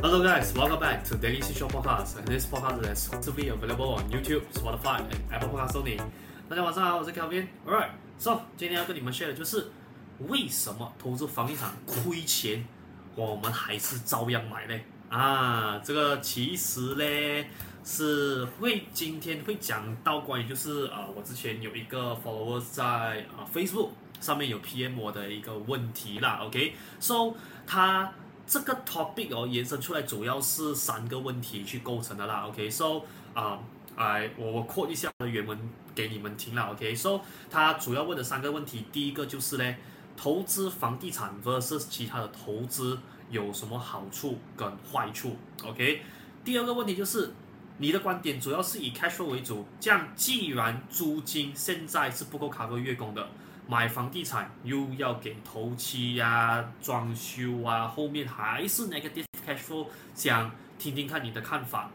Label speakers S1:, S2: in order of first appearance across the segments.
S1: Hello guys, welcome back to Daily Social Podcast. And this podcast is exclusively available on YouTube, Spotify, and Apple Podcasts only. 大家晚上好，我是 Kelvin。Alright, so 今天要跟你们 share 的就是为什么投资房地产亏钱，我们还是照样买呢？啊，这个其实嘞是会今天会讲到关于就是啊、我之前有一个 follower 在啊、Facebook 上面有 PM 我的一个问题啦。OK，so、okay? 他。这个 topic 哦，延伸出来主要是三个问题去构成的啦。OK，so 啊，哎，我我 quote 一下原文给你们听了。OK，so 他主要问的三个问题，第一个就是呢，投资房地产 versus 其他的投资有什么好处跟坏处？OK，第二个问题就是你的观点主要是以 cash flow 为主，这样既然租金现在是不够 cover 月供的。买房地产又要给头期呀、装修啊，后面还是 negative cash flow，想听听看你的看法。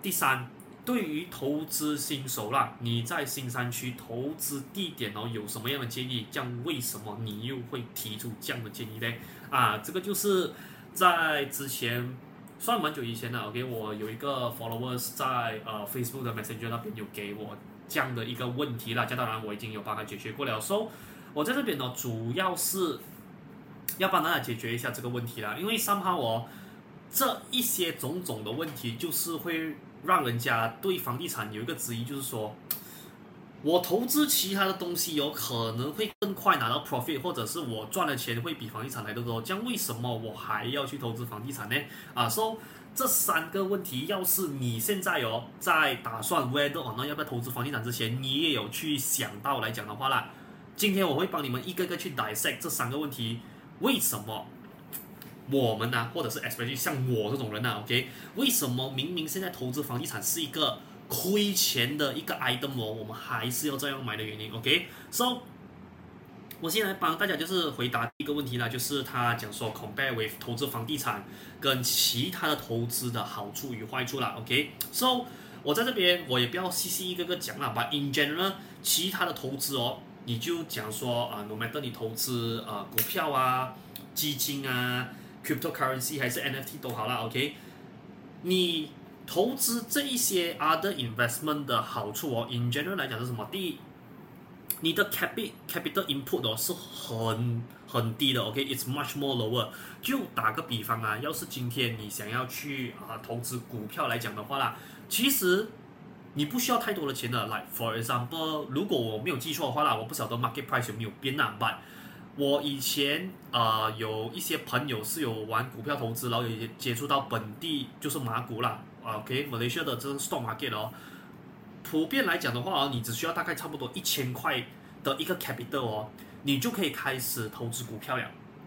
S1: 第三，对于投资新手啦，你在新山区投资地点哦，有什么样的建议？这样为什么你又会提出这样的建议呢？啊，这个就是在之前算蛮久以前的，OK，我有一个 followers 在呃 Facebook 的 Messenger 那边有给我这样的一个问题啦，这当然我已经有帮他解决过了，so。我在这边呢，主要是要帮大家解决一下这个问题啦，因为三号哦，这一些种种的问题，就是会让人家对房地产有一个质疑，就是说，我投资其他的东西有可能会更快拿到 profit，或者是我赚的钱会比房地产来的多，这样为什么我还要去投资房地产呢？啊，说、这三个问题，要是你现在哦在打算 whether or not 要不要投资房地产之前，你也有去想到来讲的话啦。今天我会帮你们一个个去 dissect 这三个问题，为什么我们呢、啊，或者是 especially 像我这种人呢、啊，OK，为什么明明现在投资房地产是一个亏钱的一个 item 哦，我们还是要这样买的原因，OK？So，我现在帮大家就是回答一个问题呢，就是他讲说 compare with 投资房地产跟其他的投资的好处与坏处啦，OK？So，我在这边我也不要细细一个个讲了，but in general，其他的投资哦。你就讲说啊，no matter 你投资啊股票啊、基金啊、cryptocurrency 还是 NFT 都好啦，OK？你投资这一些 other investment 的好处哦，in general 来讲是什么？第一，你的 capital capital input 哦是很很低的，OK？It's much more lower。就打个比方啊，要是今天你想要去啊投资股票来讲的话啦，其实。你不需要太多的钱的，like for example，如果我没有记错的话啦，我不晓得 market price 有没有变啦但我以前啊、呃、有一些朋友是有玩股票投资，然后也接触到本地就是马股啦，OK，Malaysia 的这个 stock market 哦，普遍来讲的话，你只需要大概差不多一千块的一个 capital 哦，你就可以开始投资股票了。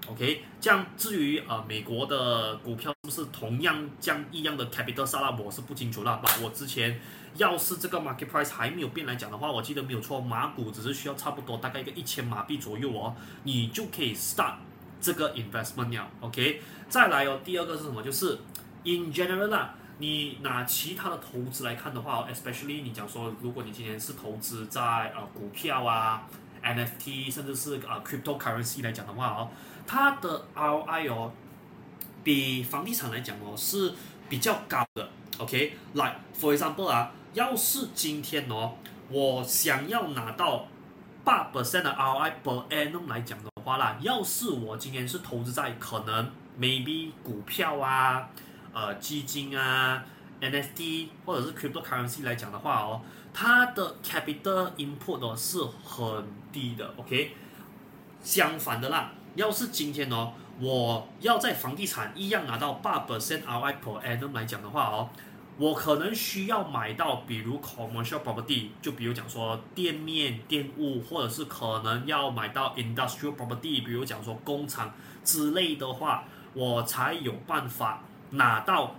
S1: OK，这样至于呃美国的股票是不是同样这样一样的 capital size，我是不清楚啦。我之前要是这个 market price 还没有变来讲的话，我记得没有错，马股只是需要差不多大概一个一千马币左右哦，你就可以 start 这个 investment 了。OK，再来哦，第二个是什么？就是 in general 啦，你拿其他的投资来看的话，especially 你讲说，如果你今天是投资在呃股票啊。NFT 甚至是啊 cryptocurrency 来讲的话哦，它的 ROI 哦，比房地产来讲哦是比较高的。OK，like for example 啊，要是今天哦，我想要拿到八 percent 的 ROI per annum 来讲的话啦，要是我今天是投资在可能 maybe 股票啊、呃基金啊、NFT 或者是 cryptocurrency 来讲的话哦。它的 capital input 哦是很低的，OK。相反的啦，要是今天哦，我要在房地产一样拿到八 percent ROI per annum 来讲的话哦，我可能需要买到比如 commercial property，就比如讲说店面、店屋，或者是可能要买到 industrial property，比如讲说工厂之类的话，我才有办法拿到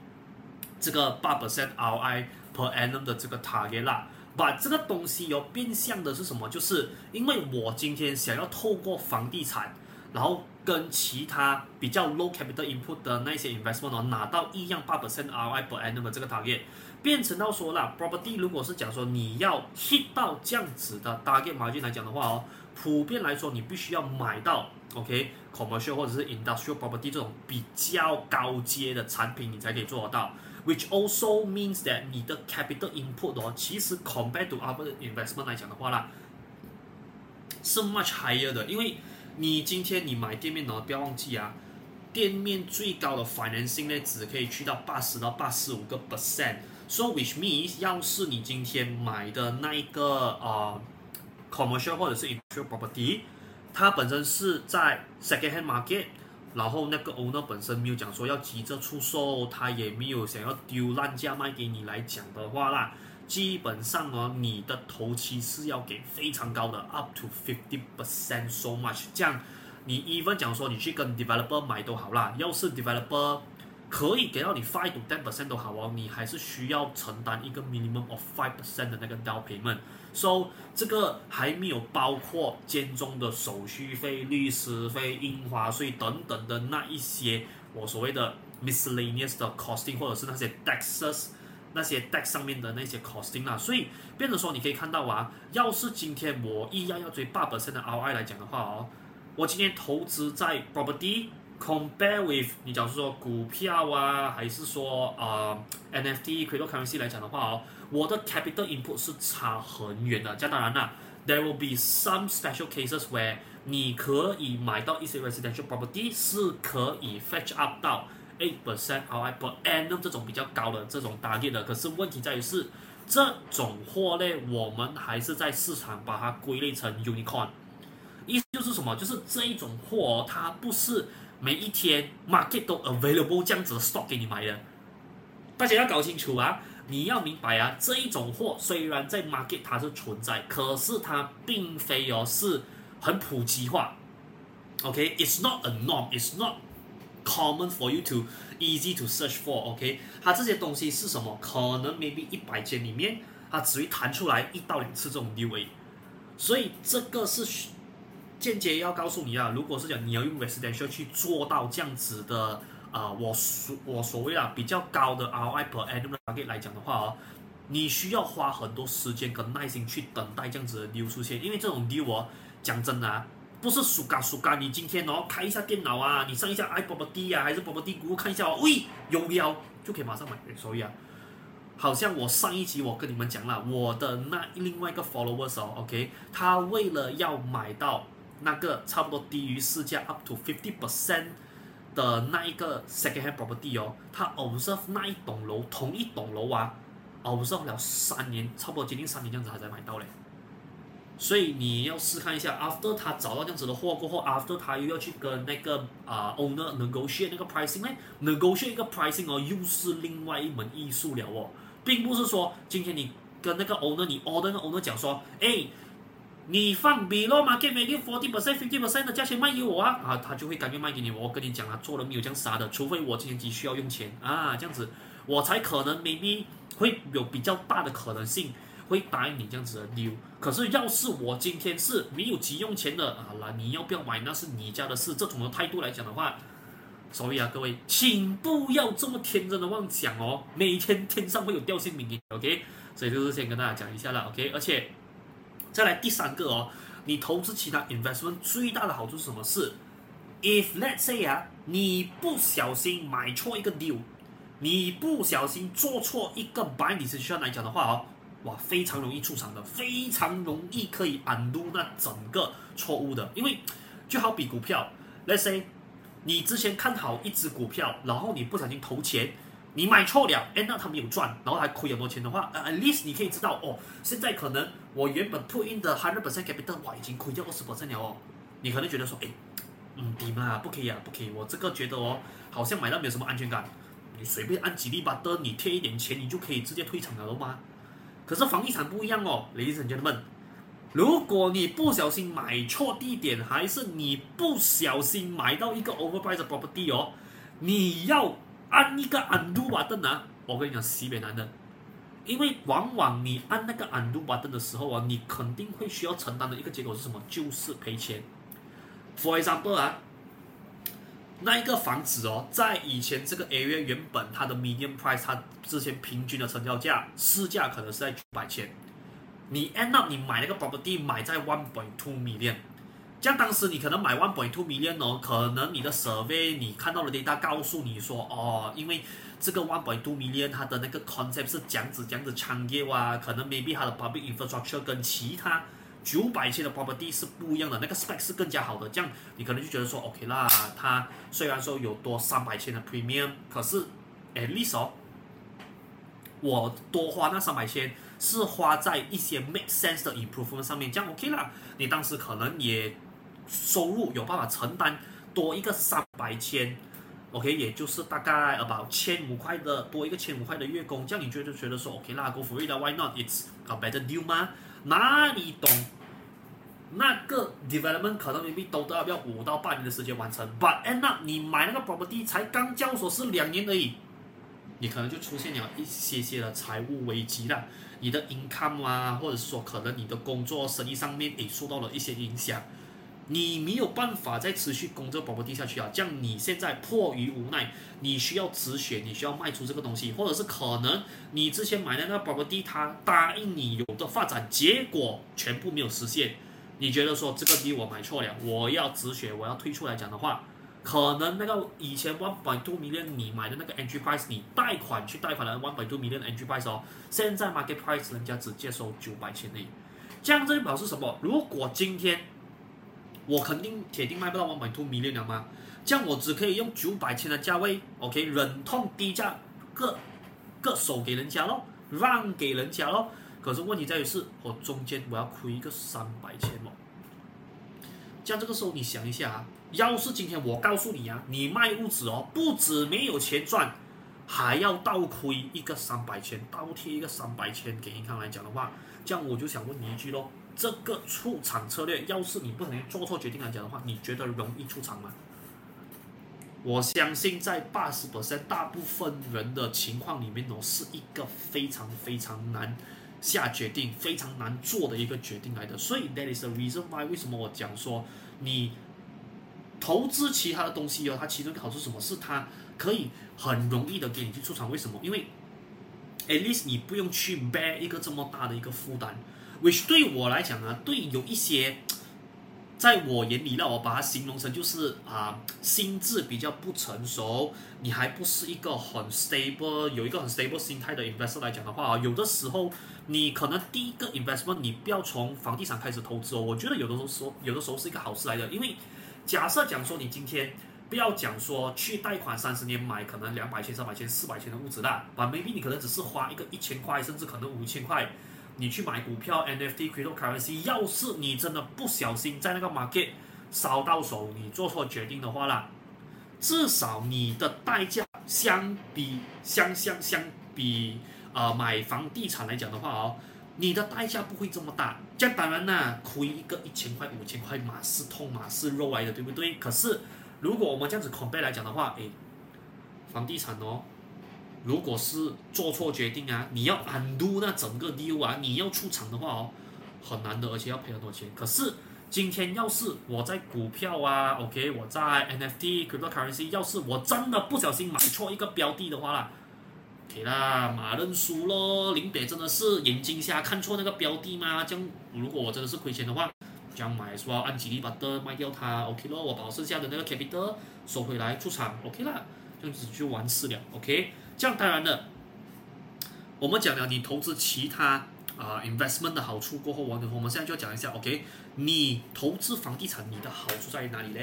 S1: 这个八 percent ROI per annum 的这个 target 啦。把这个东西有变相的是什么？就是因为我今天想要透过房地产，然后跟其他比较 low capital input 的那些 investment 哦，拿到一样八 percent ROI per annum 这个 target，变成到说了 property 如果是讲说你要 hit 到这样子的 target margin 来讲的话哦，普遍来说你必须要买到 OK commercial 或者是 industrial property 这种比较高阶的产品，你才可以做得到。Which also means that 你的 capital input 哦，其实 compared to other investment 来讲的话啦，是 much higher 的。因为你今天你买店面呢，不要忘记啊，店面最高的 financing 呢，只可以去到八十到八十五个 percent。So which me 要是你今天买的那一个呃 commercial 或者是 industrial property，它本身是在 second hand market。然后那个 owner 本身没有讲说要急着出售，他也没有想要丢烂价卖给你来讲的话啦，基本上呢，你的头期是要给非常高的，up to fifty percent so much。这样你 even 讲说你去跟 developer 买都好啦，要是 developer 可以给到你 five to ten percent 都好哦，你还是需要承担一个 minimum of five percent 的那个 down payment。So 这个还没有包括间中的手续费、律师费、印花税等等的那一些我所谓的 miscellaneous 的 costing，或者是那些 taxes、那些 deck 上面的那些 costing 啦。所以变成说，你可以看到啊，要是今天我一样要追八 percent 的 ROI 来讲的话哦，我今天投资在 property compare with 你假如说股票啊，还是说啊、NFT cryptocurrency 来讲的话哦。我的 capital input 是差很远的，这样当然啦，there will be some special cases where 你可以买到一些 residential property 是可以 fetch up 到 eight percent ROI per annum 这种比较高的这种 target 的，可是问题在于是这种货呢，我们还是在市场把它归类成 unicorn，意思就是什么？就是这一种货它不是每一天 market 都 available 这样子的 stock 给你买的，大家要搞清楚啊。你要明白啊，这一种货虽然在 market 它是存在，可是它并非哦是很普及化。OK，it's、not a norm，it's not common for you to easy to search for。OK，它这些东西是什么？可能 maybe 一百间里面，它只会弹出来一到两次这种 deal 而已。所以这个是间接要告诉你啊，如果是讲你要用 residential 去做到这样子的。啊、我所我所谓啊比较高的 ROI per annum target 来讲的话哦，你需要花很多时间跟耐心去等待这样子的 deal 出现，因为这种 deal 哦，讲真的啊，不是输嘎输嘎，你今天哦开一下电脑啊，你上一下 iProperty 啊，还是 Property Guru 看一下哦，喂，有料就可以马上买，所以啊，好像我上一集我跟你们讲了，我的那另外一个 followers 哦，OK，他为了要买到那个差不多低于市价 up to fifty percent。的那一个 second hand property 哦，他 observe 那一栋楼，同一栋楼啊，observe 了三年，差不多接近三年这样子，他才买到嘞。所以你要试看一下，after 他找到这样子的货过后，after 他又要去跟那个啊、owner negotiate 那个 pricing 呢，negotiate 一个 pricing 哦，又是另外一门艺术了哦，并不是说今天你跟那个 owner，你 order 那 owner 讲说，哎。你放 below market value forty percent fifty percent 的价钱卖给我啊，啊，他就会甘愿卖给你。我跟你讲啊，做人没有这样傻的，除非我今天急需要用钱啊，这样子我才可能 maybe 会有比较大的可能性会答应你这样子的 deal。可是要是我今天是没有急用钱的，啊，那，你要不要买那是你家的事。这种的态度来讲的话，所以啊，各位，请不要这么天真的妄想哦，每天天上会有掉线给你，OK？所以就是先跟大家讲一下了，OK？而且。再来第三个哦，你投资其他 investment 最大的好处是什么？是，if let's say 啊，你不小心买错一个 deal，你不小心做错一个 buy decision 来讲的话哦，哇，非常容易出场的，非常容易可以 undo 那整个错误的，因为就好比股票，let's say 你之前看好一只股票，然后你不小心投钱。你买错了，哎，那他没有赚，然后还亏很多钱的话，呃，at least 你可以知道哦，现在可能我原本 put in 的 hundred percent capital，哇，已经亏掉二十 percent 了哦。你可能觉得说，哎，嗯，抵嘛，不可以啊，不可以，我这个觉得哦，好像买到没有什么安全感。你随便按几粒巴的，你贴一点钱，你就可以直接退场了懂吗？可是房地产不一样哦，ladies and gentlemen，如果你不小心买错地点，还是你不小心买到一个 overpriced property 哦，你要。按一个 undo button 啊，我跟你讲，西北男的，因为往往你按那个 undo button 的时候啊，你肯定会需要承担的一个结果是什么？就是赔钱。For example 啊，那一个房子哦，在以前这个 area 原本它的 median price，它之前平均的成交价市价可能是在九百千，你 end up 你买那个 property 买在 one point two million，这样当时你可能买 one point two million 哦，可能你的 survey 你看到的 data 告诉你说，哦，因为这个 one point two million 它的那个 concept 是这样子这样子产业啊，可能 maybe 它的 public infrastructure 跟其他九百千的 property 是不一样的，那个 spec 是更加好的，这样你可能就觉得说，OK 啦，它虽然说有多三百千的 premium，可是 at least 哦，我多花那三百千是花在一些 make sense 的 improvement 上面，这样 OK 啦，你当时可能也。收入有办法承担多一个三百千，OK，也就是大概呃把千五块的多一个千五块的月供，这样你觉得觉得说 OK 啦，Go for it 啦，Why not？It's a better deal 吗？哪里懂？那个 development 可能 maybe 都要不要五到八年的时间完成，But end up 你买那个 property 才刚交所是两年而已，你可能就出现了一些些的财务危机了，你的 income 啊，或者说可能你的工作生意上面也受到了一些影响。你没有办法再持续供这个 property 下去啊！这样你现在迫于无奈，你需要止血，你需要卖出这个东西，或者是可能你之前买的那个 property，它答应你有的发展，结果全部没有实现。你觉得说这个地我买错了，我要止血，我要退出来讲的话，可能那个以前 one point two million 你买的那个 entry price，你贷款去贷款的 one point two million entry price 哦，现在 market price 人家只接收九百千而已。这样这就表示什么？如果今天我肯定铁定卖不到 one point two Me 了吗？这样我只可以用九百千的价位，OK，忍痛低价割割手给人家咯，让给人家咯。可是问题在于是，我中间我要亏一个三百千哦。这样这个时候你想一下啊，要是今天我告诉你啊，你卖屋子哦，不止没有钱赚，还要倒亏一个三百千，倒贴一个三百千给银行来讲的话，这样我就想问你一句咯。这个出场策略，要是你不能做错决定来讲的话，你觉得容易出场吗？我相信在八十 percent 大部分人的情况里面都，是一个非常非常难下决定、非常难做的一个决定来的。所以 that is the reason why 为什么我讲说你投资其他的东西哦，它其中一个好处是什么？是它可以很容易的给你去出场。为什么？因为 at least 你不用去 bear 一个这么大的一个负担。Which 对我来讲啊，对有一些，在我眼里，让我把它形容成就是啊，心智比较不成熟，你还不是一个很 stable，有一个很 stable 心态的 investor 来讲的话，有的时候你可能第一个 investment 你不要从房地产开始投资哦，我觉得有的时候有的时候是一个好事来的，因为假设讲说你今天不要讲说去贷款三十年买可能两百千、三百千、四百千的屋子啦，啊，maybe 你可能只是花一个一千块，甚至可能五千块。你去买股票，NFT、Cryptocurrency，要是你真的不小心在那个 market 烧到手，你做错决定的话啦，至少你的代价相比相相相比呃买房地产来讲的话哦，你的代价不会这么大。这当然啦，亏一个一千块、五千块，马是痛马是肉来的，对不对？可是如果我们这样子 compare 来讲的话，诶，房地产哦。如果是做错决定啊，你要 undo 那整个 deal 啊，你要出场的话哦，很难的，而且要赔很多钱。可是今天要是我在股票啊，OK，我在 NFT、Cryptocurrency，要是我真的不小心买错一个标的的话啦，OK 啦，马认输咯。林北真的是眼睛瞎看错那个标的吗？这样如果我真的是亏钱的话，这样买是吧？按几利把的卖掉它，OK 咯，我把剩下的那个 capital 收回来出场，OK 啦，这样子就完事了，OK。这样当然了，我们讲了你投资其他啊、investment 的好处过后，我我们现在就要讲一下，OK？你投资房地产，你的好处在于哪里呢？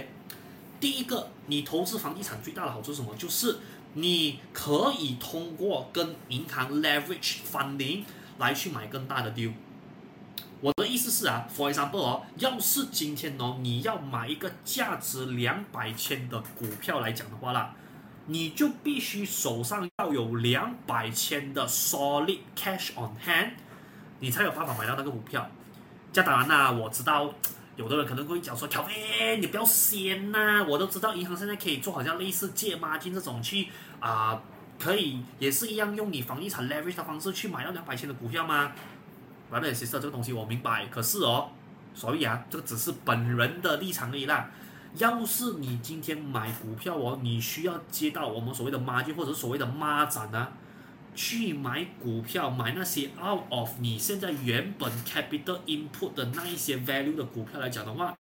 S1: 第一个，你投资房地产最大的好处是什么？就是你可以通过跟银行 leverage funding 来去买更大的 deal。我的意思是啊，for example 哦，要是今天哦你要买一个价值两百千的股票来讲的话啦。你就必须手上要有两百千的 solid cash on hand，你才有办法买到那个股票。这当然啦，我知道有的人可能会讲说乔菲你不要先呐！”我都知道银行现在可以做好像类似借孖金这种去啊、可以也是一样用你房地产 leverage 的方式去买到两百千的股票吗？完了，其实这个东西我明白，可是哦，所以啊，这个只是本人的立场而已啦。要是你今天买股票哦，你需要接到我们所谓的孖金或者所谓的孖展啊，去买股票，买那些 out of 你现在原本 capital input 的那一些 value 的股票来讲的话，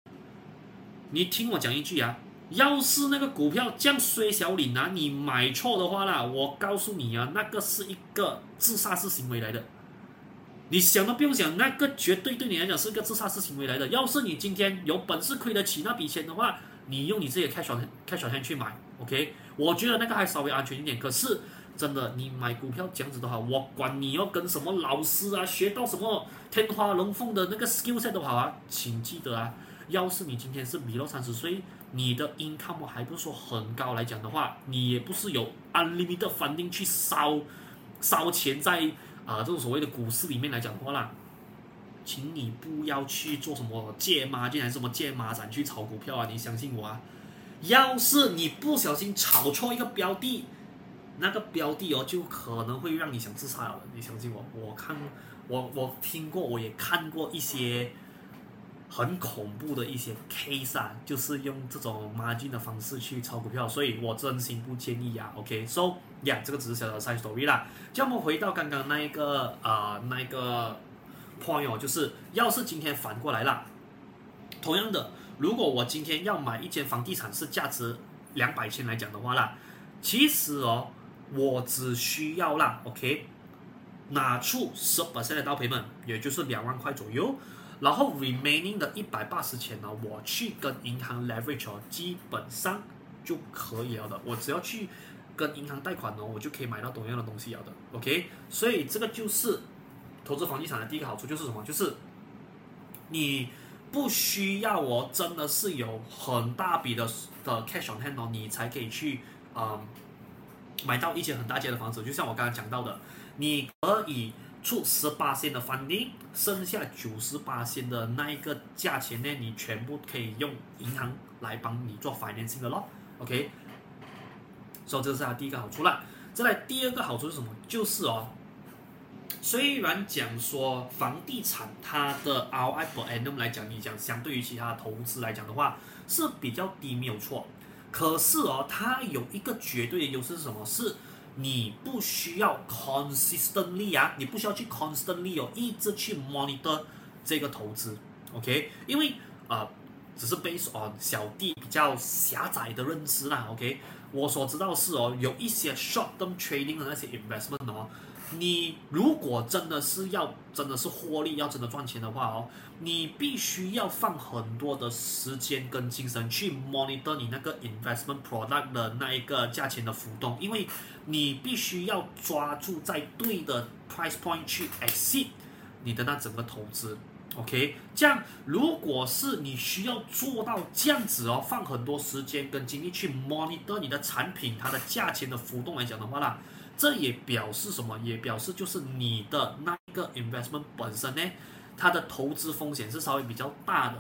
S1: 你听我讲一句啊，要是那个股票降衰小李拿你买错的话啦，我告诉你啊，那个是一个自杀式行为来的。你想都不用想，那个绝对对你来讲是一个自杀式行为来的。要是你今天有本事亏得起那笔钱的话，你用你自己的 cash on cash on hand 去买，OK？我觉得那个还稍微安全一点。可是真的，你买股票这样子的话，我管你要跟什么老师啊，学到什么天花龙凤的那个 skill set 都好啊，请记得啊，要是你今天是 below 三十岁，你的 income 还不说很高来讲的话，你也不是有 unlimited funding 去烧烧钱在。啊，这种所谓的股市里面来讲的话啦，请你不要去做什么借妈进来什么借妈展去炒股票啊！你相信我啊，要是你不小心炒错一个标的，那个标的哦，就可能会让你想自杀了。你相信我，我看我我听过，我也看过一些。很恐怖的一些 case 啊，就是用这种 margin 的方式去炒股票，所以我真心不建议啊。OK，so 呀这个只是小小的 side story 啦。我们回到刚刚那一个啊、那一个 point 哦，就是要是今天反过来了，同样的，如果我今天要买一间房地产是价值两百千来讲的话啦，其实哦，我只需要啦，OK，拿出十 percent 的 down payment，也就是两万块左右。然后 remaining 的一百八十千呢，我去跟银行 leverage 哦，基本上就可以了的。我只要去跟银行贷款哦，我就可以买到同样的东西了的。OK，所以这个就是投资房地产的第一个好处，就是什么？就是你不需要我，真的是有很大笔的的 cash on hand 哦，你才可以去啊、嗯、买到一间很大间的房子。就像我刚刚讲到的，你可以。出十八线的 funding，剩下九十八线的那一个价钱呢，你全部可以用银行来帮你做 financing 的咯。OK，所以这是它第一个好处啦。再来第二个好处是什么？就是哦，虽然讲说房地产它的 ROI per annum 来讲，你讲相对于其他投资来讲的话是比较低，没有错。可是哦，它有一个绝对的优势是什么？是你不需要 consistently 啊，你不需要去 constantly 哦，一直去 monitor 这个投资，OK？因为啊、只是 based on 小弟比较狭窄的认知啦，OK？我所知道是哦，有一些 short term trading 的那些 investment 哦。你如果真的是要真的是获利，要真的赚钱的话哦，你必须要放很多的时间跟精神去 monitor 你那个 investment product 的那一个价钱的浮动，因为你必须要抓住在对的 price point 去 exit 你的那整个投资，OK？这样如果是你需要做到这样子哦，放很多时间跟精力去 monitor 你的产品它的价钱的浮动来讲的话啦。这也表示什么？也表示就是你的那个 investment 本身呢，它的投资风险是稍微比较大的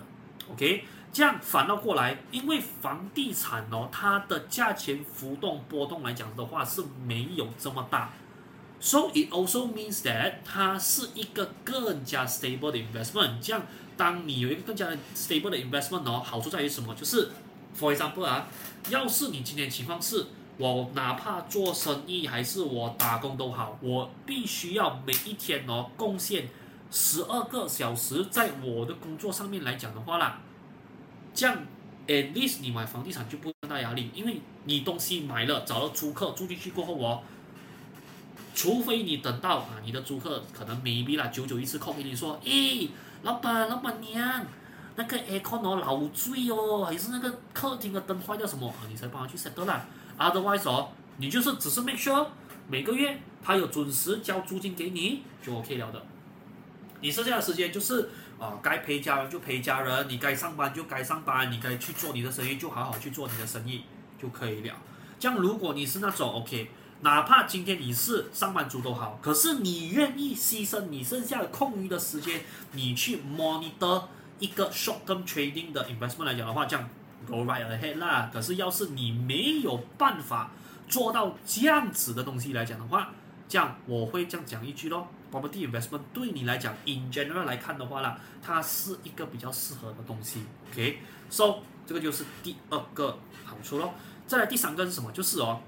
S1: ，OK？这样反倒过来，因为房地产哦，它的价钱浮动波动来讲的话是没有这么大，so it also means that 它是一个更加 stable 的 investment。这样，当你有一个更加 stable 的 investment 哦，好处在于什么？就是，for example 啊，要是你今天情况是。我哪怕做生意还是我打工都好，我必须要每一天哦贡献十二个小时在我的工作上面来讲的话啦，这样 at least 你买房地产就不那么大压力，因为你东西买了，找到租客住进去过后哦，除非你等到啊你的租客可能 maybe 啦久久一次 call 给你说，诶，老板老板娘，那个 aircon 哦老醉哦，还是那个客厅的灯坏掉什么，你才帮他去 set 到啦。Otherwise 哦，你就是只是 make sure 每个月他有准时交租金给你就 OK 了的。你剩下的时间就是啊、呃，该陪家人就陪家人，你该上班就该上班，你该去做你的生意就好好去做你的生意就可以了。这样如果你是那种 OK，哪怕今天你是上班族都好，可是你愿意牺牲你剩下的空余的时间，你去 monitor 一个 short term trading 的 investment 来讲的话，这样。Go right ahead 啦，可是要是你没有办法做到这样子的东西来讲的话，这样我会这样讲一句咯。Property investment 对你来讲，in general 来看的话啦，它是一个比较适合的东西。OK，so 这个就是第二个好处咯。再来第三个是什么？就是哦，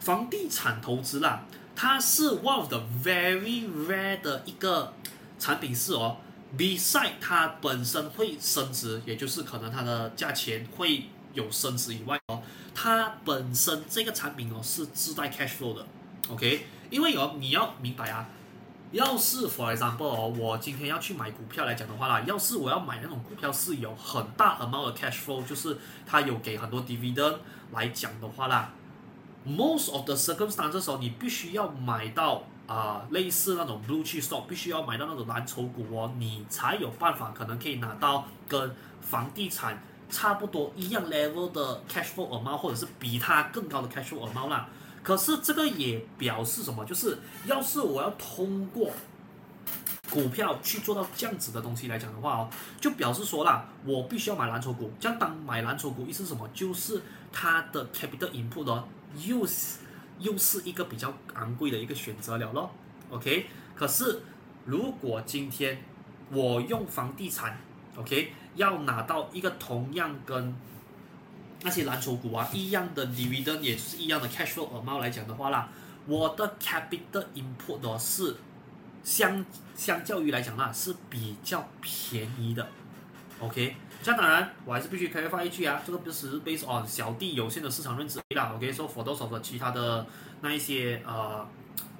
S1: 房地产投资啦，它是 one of the very rare 的一个产品是哦。，beside 它本身会升值，也就是可能它的价钱会有升值以外哦，它本身这个产品哦是自带 cash flow 的，OK？因为哦你要明白啊，要是 for example 哦，我今天要去买股票来讲的话啦，要是我要买那种股票是有很大 amount 的 cash flow，就是它有给很多 dividend 来讲的话啦，most of the circumstances 哦，你必须要买到。啊、类似那种 blue chip stock，必须要买到那种蓝筹股哦，你才有办法可能可以拿到跟房地产差不多一样 level 的 cash flow amount，或者是比它更高的 cash flow amount 啦。可是这个也表示什么？就是要是我要通过股票去做到这样子的东西来讲的话哦，就表示说啦，我必须要买蓝筹股。这样当买蓝筹股意思是什么？就是它的 capital input 哦，use。又是一个比较昂贵的一个选择了咯，OK。可是如果今天我用房地产，OK，要拿到一个同样跟那些蓝筹股啊一样的 dividend，也是一样的 cash flow amount 来讲的话啦，我的 capital input 呢是相相较于来讲啦是比较便宜的，OK。这样当然，我还是必须开发一句啊，这个不是 based on 小弟有限的市场认知啦。OK，说 for those of 其他的那一些呃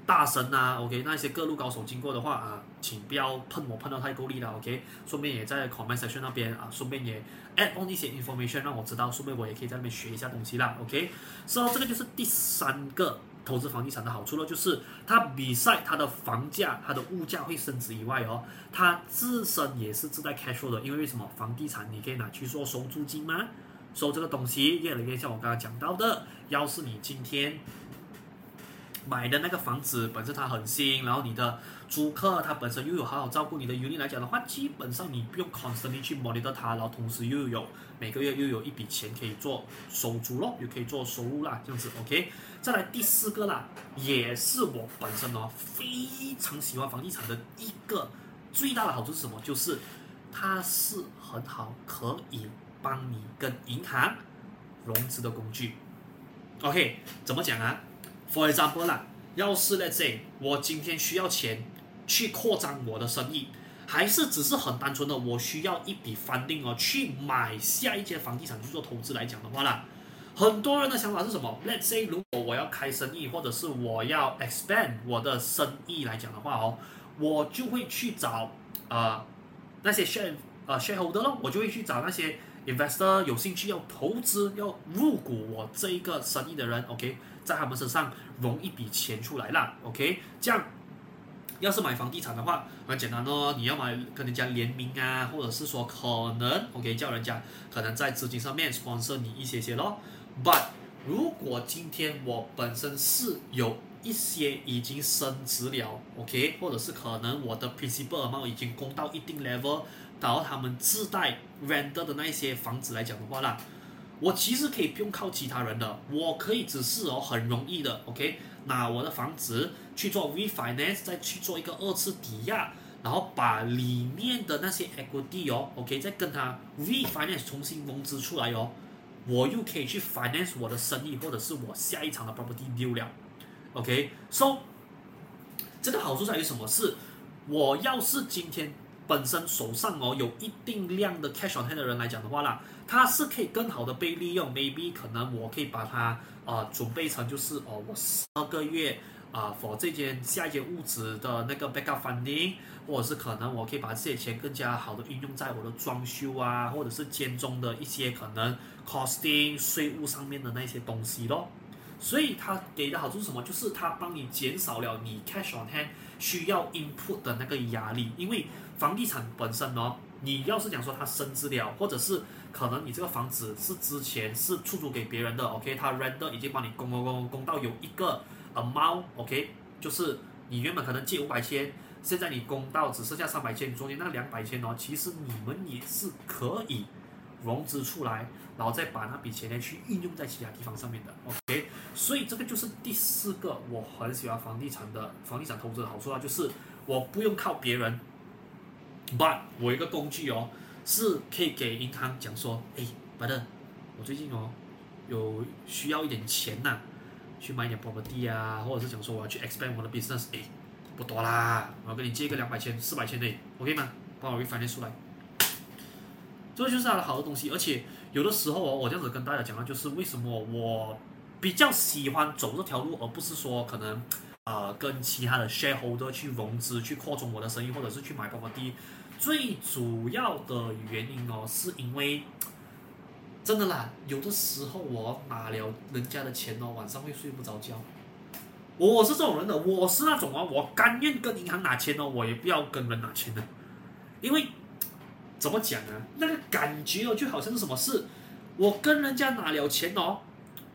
S1: 大神啊，OK，那一些各路高手经过的话啊，请不要喷我喷到太够力了。OK，顺便也在 comment section 那边啊，顺便也 add on 一些 information 让我知道，顺便我也可以在那边学一下东西啦。OK，so 这个就是第三个。投资房地产的好处呢，就是它比赛它的房价、它的物价会升值以外哦，它自身也是自带 cash flow 的。因为为什么？房地产你可以拿去做收租金吗？收这个东西，越来越像我刚刚讲到的，要是你今天买的那个房子本身它很新，然后你的租客他本身又有好好照顾你的 unit 来讲的话，基本上你不用 constantly 去 monitor 它，然后同时又有每个月又有一笔钱可以做收租咯，又可以做收入啦，这样子 OK。再来第四个啦，也是我本身哦非常喜欢房地产的一个最大的好处是什么？就是它是很好可以帮你跟银行融资的工具。OK，怎么讲啊？For example 啦，要是 Let's say 我今天需要钱去扩张我的生意，还是只是很单纯的我需要一笔 funding 哦去买下一间房地产去做投资来讲的话啦。很多人的想法是什么？Let's say，如果我要开生意，或者是我要 expand 我的生意来讲的话哦，我就会去找呃那些 share 呃 shareholder 咯，我就会去找那些 investor 有兴趣要投资要入股我这一个生意的人，OK，在他们身上融一笔钱出来啦，OK，这样要是买房地产的话很简单哦，你要买跟人家联名啊，或者是说可能 OK 叫人家可能在资金上面 sponsor 你一些些咯。But 如果今天我本身是有一些已经升值了，OK，或者是可能我的 principal amount 已经供到一定 level，然后他们自带 render 的那一些房子来讲的话啦，我其实可以不用靠其他人的，我可以只是哦很容易的，OK，拿我的房子去做 refinance，再去做一个二次抵押，然后把里面的那些 equity 哦，OK，再跟他 refinance 重新融资出来哦。我又可以去 finance 我的生意，或者是我下一场的 property deal 了，OK，so 这个好处在于什么？是我要是今天本身手上哦有一定量的 cash on hand 的人来讲的话啦，它是可以更好的被利用，maybe 可能我可以把它呃准备成就是哦我十二个月啊 for 这间下一间屋子的那个 backup funding。或者是可能我可以把这些钱更加好的运用在我的装修啊，或者是间中的一些可能 costing 税务上面的那些东西咯。所以它给的好处是什么？就是它帮你减少了你 cash on hand 需要 input 的那个压力。因为房地产本身呢，你要是讲说它升值了，或者是可能你这个房子是之前是出租给别人的，OK，它 render 已经帮你供供供供到有一个 amount，OK，就是你原本可能借五百千。现在你供到只剩下三百千，中间那两百千哦，其实你们也是可以融资出来，然后再把那笔钱呢去运用在其他地方上面的，OK？所以这个就是第四个我很喜欢房地产的房地产投资的好处啊，就是我不用靠别人，but 我一个工具哦，是可以给银行讲说，哎，brother，我最近哦有需要一点钱呐、去买点 property 啊，或者是讲说我要去 expand 我的 business，哎。不多啦，我要跟你借个两百千、四百千的，OK 吗帮我给翻列出来。这就是他的好的东西，而且有的时候哦，我这样子跟大家讲的就是为什么我比较喜欢走这条路，而不是说可能呃跟其他的 shareholder 去融资去扩充我的生意，或者是去买 property。最主要的原因哦，是因为真的啦，有的时候我拿了人家的钱哦，晚上会睡不着觉。我是这种人的，我是那种啊，我甘愿跟银行拿钱哦，我也不要跟人拿钱的，因为。怎么讲呢？那个感觉哦，就好像是什么事，我跟人家拿了钱哦，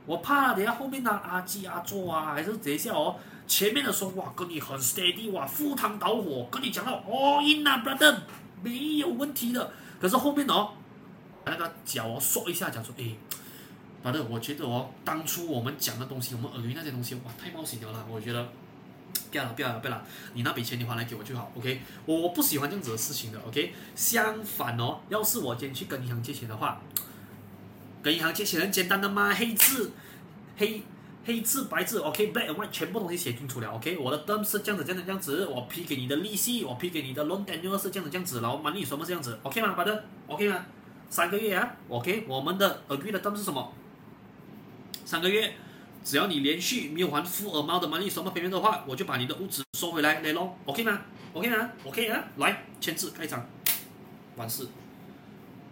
S1: 我怕等下后面那阿基阿做啊，还是等一下哦，前面的说哇，跟你很 steady 哇，赴汤蹈火，跟你讲到 all in 啊，brother，没有问题的。可是后面哦，那个脚哦，说一下，讲说，哎，brother，我觉得哦，当初我们讲的东西，我们耳语那些东西，哇，太冒险了啦，我觉得。不要了，不要了，不要了！你那笔钱你还来给我就好，OK？我不喜欢这样子的事情的，OK？相反哦，要是我今天去跟银行借钱的话，跟银行借钱很简单的嘛，黑字，黑黑字白字，OK？Black and white 全部东西写清楚了，OK？我的 term 是这样子，这样子，这样子，我批给你的利息，我批给你的 loan tenure 是这样子，这样子，然后 money 什么这样子，OK 吗 but ok 吗？三个月啊，OK？我们的 agree 的 term 是什么？三个月。只要你连续没有还 full amount 的 money 什么赔率的话，我就把你的屋子收回来，来喽，OK 吗？OK 吗？OK 啊，来签字盖章，完事。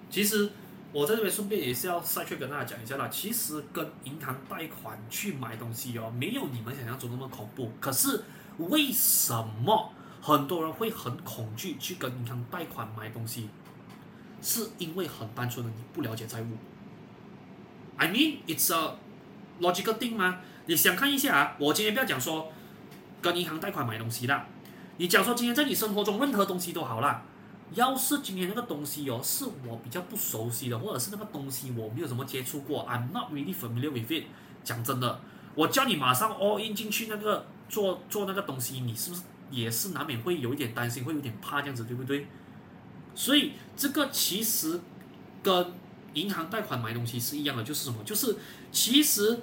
S1: 其实我在这边顺便也是要再去跟大家讲一下啦。其实跟银行贷款去买东西哦，没有你们想象中那么恐怖。可是为什么很多人会很恐惧去跟银行贷款买东西？是因为很单纯的你不了解债务。I mean it's a logical thing 吗？你想看一下啊？我今天不要讲说跟银行贷款买东西啦。你讲说今天在你生活中任何东西都好啦。要是今天那个东西哦是我比较不熟悉的，或者是那个东西我没有怎么接触过，I'm not really familiar with it。讲真的，我叫你马上 all in 进去那个做做那个东西，你是不是也是难免会有一点担心，会有点怕这样子，对不对？所以这个其实跟银行贷款买东西是一样的，就是什么？就是其实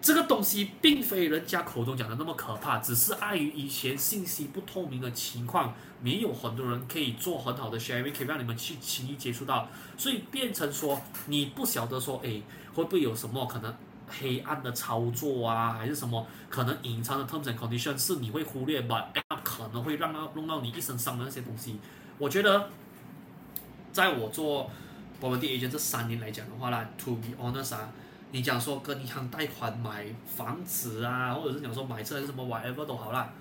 S1: 这个东西并非人家口中讲的那么可怕，只是碍于以前信息不透明的情况，没有很多人可以做很好的 sharing，可以让你们去轻易接触到，所以变成说你不晓得说，哎，会不会有什么可能黑暗的操作啊，还是什么可能隐藏的 terms and conditions 是你会忽略吧？可能会让到弄到你一身伤的那些东西。我觉得，在我做。我们第一件这三年来讲的话啦，to be honest 啊，你讲说跟银行贷款买房子啊，或者是讲说买车还是什么 whatever 都好啦，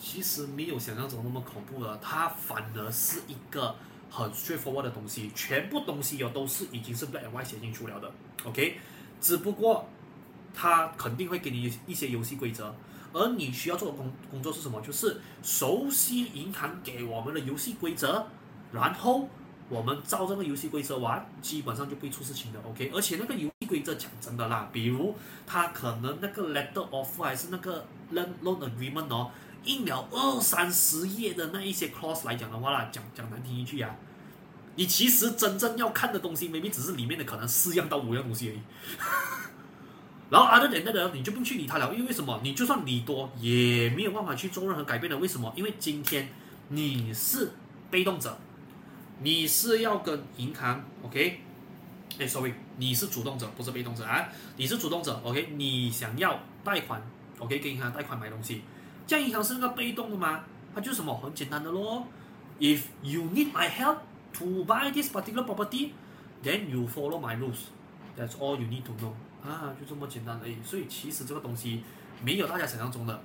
S1: 其实没有想象中那么恐怖的，它反而是一个很 straightforward 的东西，全部东西哦都是已经是 black white 写进去了的，OK，只不过它肯定会给你一些游戏规则，而你需要做的工工作是什么？就是熟悉银行给我们的游戏规则，然后。我们照这个游戏规则玩，基本上就不会出事情的，OK。而且那个游戏规则讲真的啦，比如他可能那个 letter of 还是那个 loan loan agreement 哦，印了二三十页的那一些 clause 来讲的话啦，讲讲难听一句啊，你其实真正要看的东西，maybe 只是里面的可能四样到五样东西而已。然后 other than that 你就不去理他了，因为为什么？你就算理多也没有办法去做任何改变的。为什么？因为今天你是被动者。你是要跟银行，OK？哎，sorry，你是主动者，不是被动者啊。你是主动者，OK？你想要贷款，OK？给银行贷款买东西，这样银行是那个被动的吗？它就是什么？很简单的咯。If you need my help to buy this particular property, then you follow my rules. That's all you need to know. 啊，就这么简单而已。所以其实这个东西没有大家想象中的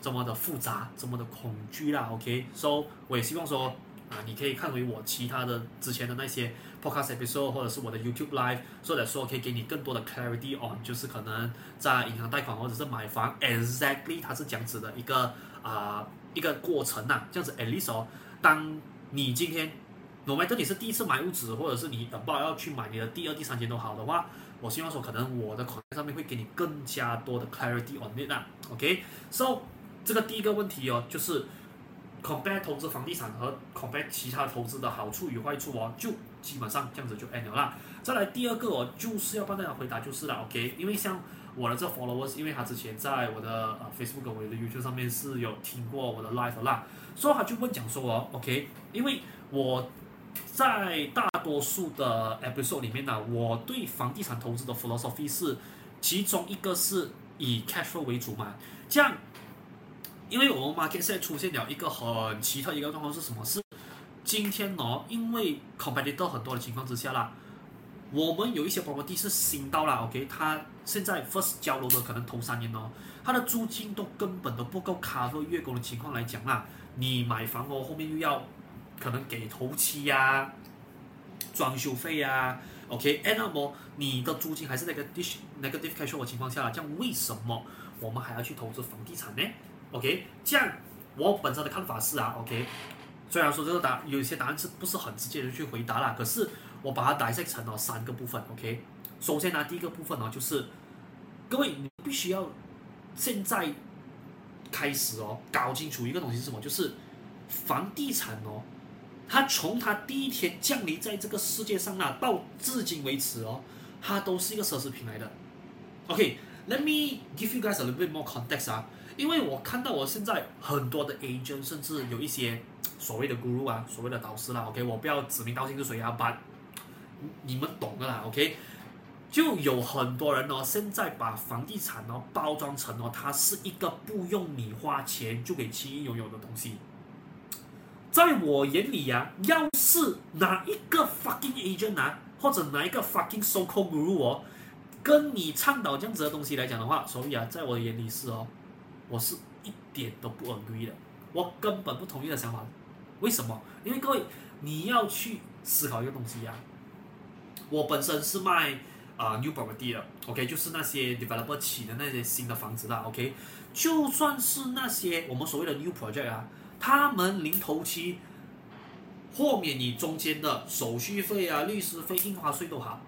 S1: 这么的复杂，这么的恐惧啦，OK？So，我也希望说。啊，你可以看回我其他的之前的那些 podcast episode，或者是我的 YouTube live，或者说可以给你更多的 clarity on，就是可能在银行贷款或者是买房，exactly 它是这样子的一个啊、一个过程呐、啊，这样子 at least 哦，当你今天，no matter 你是第一次买屋子，或者是你不要去买你的第二、第三间都好的话，我希望说可能我的口袋上面会给你更加多的 clarity on it 啊，OK，so 这个第一个问题哦，就是。Compare 投资房地产和 compare 其他投资的好处与坏处哦，就基本上这样子就 end 了啦。再来第二个哦，就是要帮大家回答就是了，OK？因为像我的这 followers，因为他之前在我的呃 Facebook 跟我的 YouTube 上面是有听过我的 live 啦，所以他就问讲说哦，OK，因为我在大多数的 episode 里面呢，我对房地产投资的 philosophy 是，其中一个是以 cash flow 为主嘛，这样，因为我们 market 现在出现了一个很奇特一个状况是什么？是今天哦，因为 competitor 很多的情况之下啦。我们有一些 property 是新到了，OK，他现在 first 交楼的可能头三年哦，他的租金都根本都不够 cover 月供的情况来讲啦，你买房哦，后面又要可能给头期呀、装修费呀，OK，哎那么你的租金还是那个 negative cash flow 的情况下，这样为什么我们还要去投资房地产呢？OK，这样我本身的看法是啊，OK，虽然说这个答有些答案是不是很直接的去回答啦，可是。我把它 dissect 成了三个部分，OK。首先呢，第一个部分呢，就是各位你必须要现在开始哦，搞清楚一个东西是什么，就是房地产哦，它从它第一天降临在这个世界上啊，到至今为止哦，它都是一个奢侈品来的。OK，let me give you guys a little bit more context 啊，因为我看到我现在很多的 agent，甚至有一些所谓的 guru 啊，所谓的导师啦，OK，我不要指名道姓是谁啊，but 你们懂的啦，OK，就有很多人哦，现在把房地产哦包装成哦，它是一个不用你花钱就可以轻易拥有的东西。在我眼里呀、啊，要是哪一个 fucking agent 啊，或者哪一个 fucking so-called guru 哦，跟你倡导这样子的东西来讲的话，所以啊，在我的眼里是哦，我是一点都不 agree 的，我根本不同意的想法。为什么？因为各位，你要去思考一个东西呀、啊。我本身是卖啊、new property 的，OK，就是那些 developer 起的那些新的房子啦，OK，就算是那些我们所谓的 new project 啊，他们零头期豁免你中间的手续费啊、律师费、印花税都好。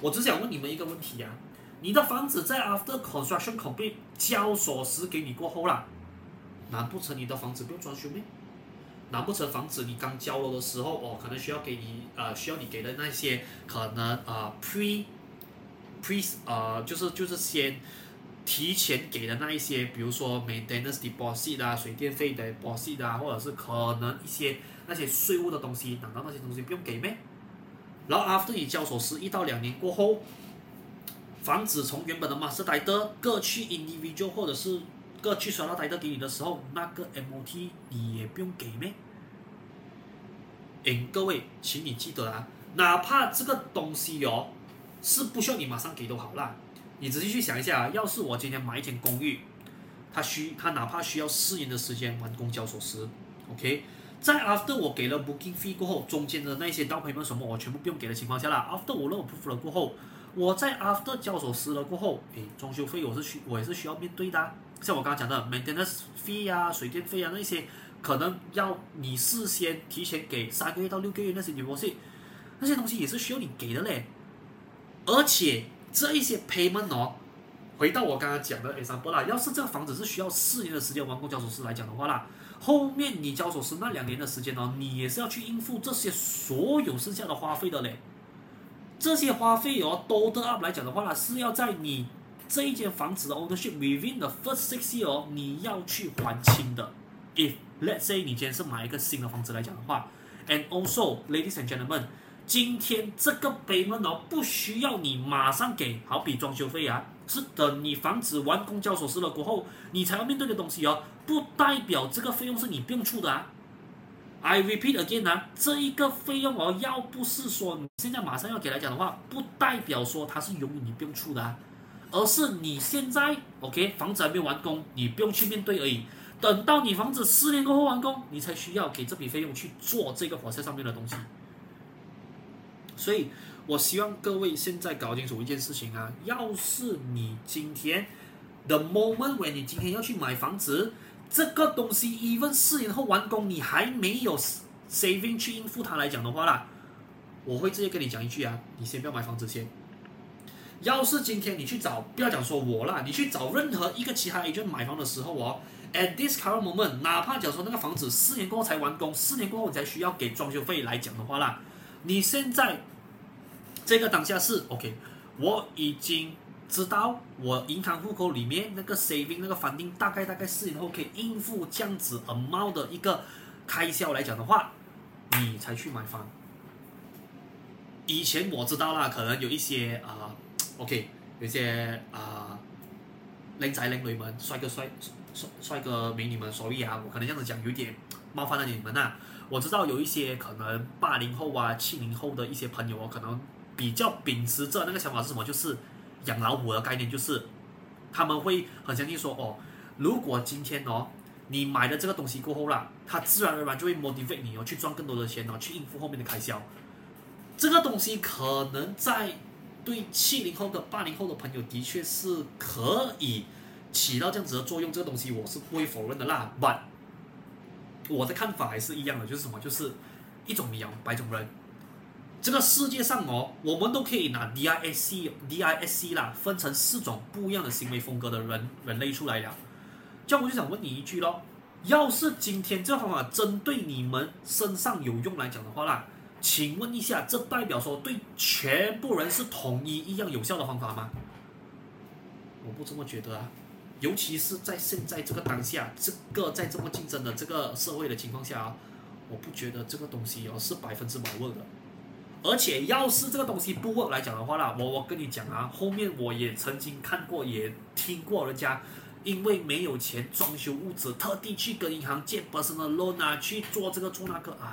S1: 我只想问你们一个问题啊，你的房子在 after construction 后被交锁匙给你过后啦，难不成你的房子不用装修吗？难不成房子你刚交楼的时候哦，可能需要给你呃需要你给的那些可能啊、呃、pre pre 呃就是就是先提前给的那一些，比如说 maintenance deposit 啊、水电费的 deposit 啊，或者是可能一些那些税务的东西，等到那些东西不用给咩？然后 after 你交锁匙一到两年过后，房子从原本的 master title 各去 individual 或者是。个去刷到台的给你的时候，那个 MOT 你也不用给咩？诶，各位，请你记得啊，哪怕这个东西哦是不需要你马上给都好啦。你仔细去想一下啊，要是我今天买一间公寓，它需它哪怕需要四年的时间完工交锁匙，OK，在 after 我给了 booking fee 过后，中间的那些 down payment 什么我全部不用给的情况下啦，after 我让我 approve 了过后，我在 after 交锁匙了过后，诶，装修费我是需我也是需要面对的。像我刚刚讲的 maintenance fee 啊、水电费啊那些，可能要你事先提前给三个月到六个月那些 deposit，那些东西也是需要你给的嘞。而且这一些 payment 哦，回到我刚刚讲的 example 啦，要是这个房子是需要四年的时间完工交锁匙来讲的话啦，后面你交锁匙那两年的时间哦，你也是要去应付这些所有剩下的花费的嘞。这些花费哦，total up 来讲的话呢，是要在你。这一间房子的 ownership within the first six years，你要去还清的。If let's say 你今天是买一个新的房子来讲的话，and also ladies and gentlemen，今天这个 payment 哦不需要你马上给，好比装修费啊，是等你房子完工交锁匙了过后，你才要面对的东西哦，不代表这个费用是你不用出的啊。I repeat again 啊，这一个费用哦，要不是说你现在马上要给来讲的话，不代表说它是永远你不用出的啊。而是你现在，OK，房子还没完工，你不用去面对而已。等到你房子四年过后完工，你才需要给这笔费用去做这个火车上面的东西。所以，我希望各位现在搞清楚一件事情啊，要是你今天，the moment when 你今天要去买房子，这个东西 even 四年后完工，你还没有 saving 去应付它来讲的话啦，我会直接跟你讲一句啊，你先不要买房子先。要是今天你去找，不要讲说我啦，你去找任何一个其他 agent 买房的时候哦，at this current moment，哪怕假如说那个房子四年过后才完工，四年过后你才需要给装修费来讲的话啦，你现在这个当下是 OK，我已经知道我银行户口里面那个 saving 那个 funding 大概大概四年后可以应付这样子 amount 的一个开销来讲的话，你才去买房。以前我知道啦，可能有一些啊、，OK，有一些啊，靓仔靓女们，帅哥帅帅帅哥美女们所以啊，我可能这样子讲有点冒犯了你们呐、我知道有一些可能八零后啊、七零后的一些朋友哦，可能比较秉持着那个想法是什么，就是。养老虎的概念就是，他们会很相信说哦，如果今天哦，你买了这个东西过后啦，它自然而然就会 motivate 你哦，去赚更多的钱哦，去应付后面的开销。这个东西可能在对七零后的八零后的朋友的确是可以起到这样子的作用，这个东西我是不会否认的啦。But 我的看法还是一样的，就是什么，就是一种米养百种人。这个世界上哦，我们都可以拿 DISC DISC 啦，分成四种不一样的行为风格的人人类出来了。这样我就想问你一句咯，要是今天这个方法针对你们身上有用来讲的话啦，请问一下，这代表说对全部人是统一一样有效的方法吗？我不这么觉得啊，尤其是在现在这个当下，这个在这么竞争的这个社会的情况下啊，我不觉得这个东西哦是百分之百 work 的。而且，要是这个东西不 work 来讲的话啦，我我跟你讲啊，后面我也曾经看过，也听过人家因为没有钱装修屋子，特地去跟银行借 personal loan 啊，去做这个做那个。哎，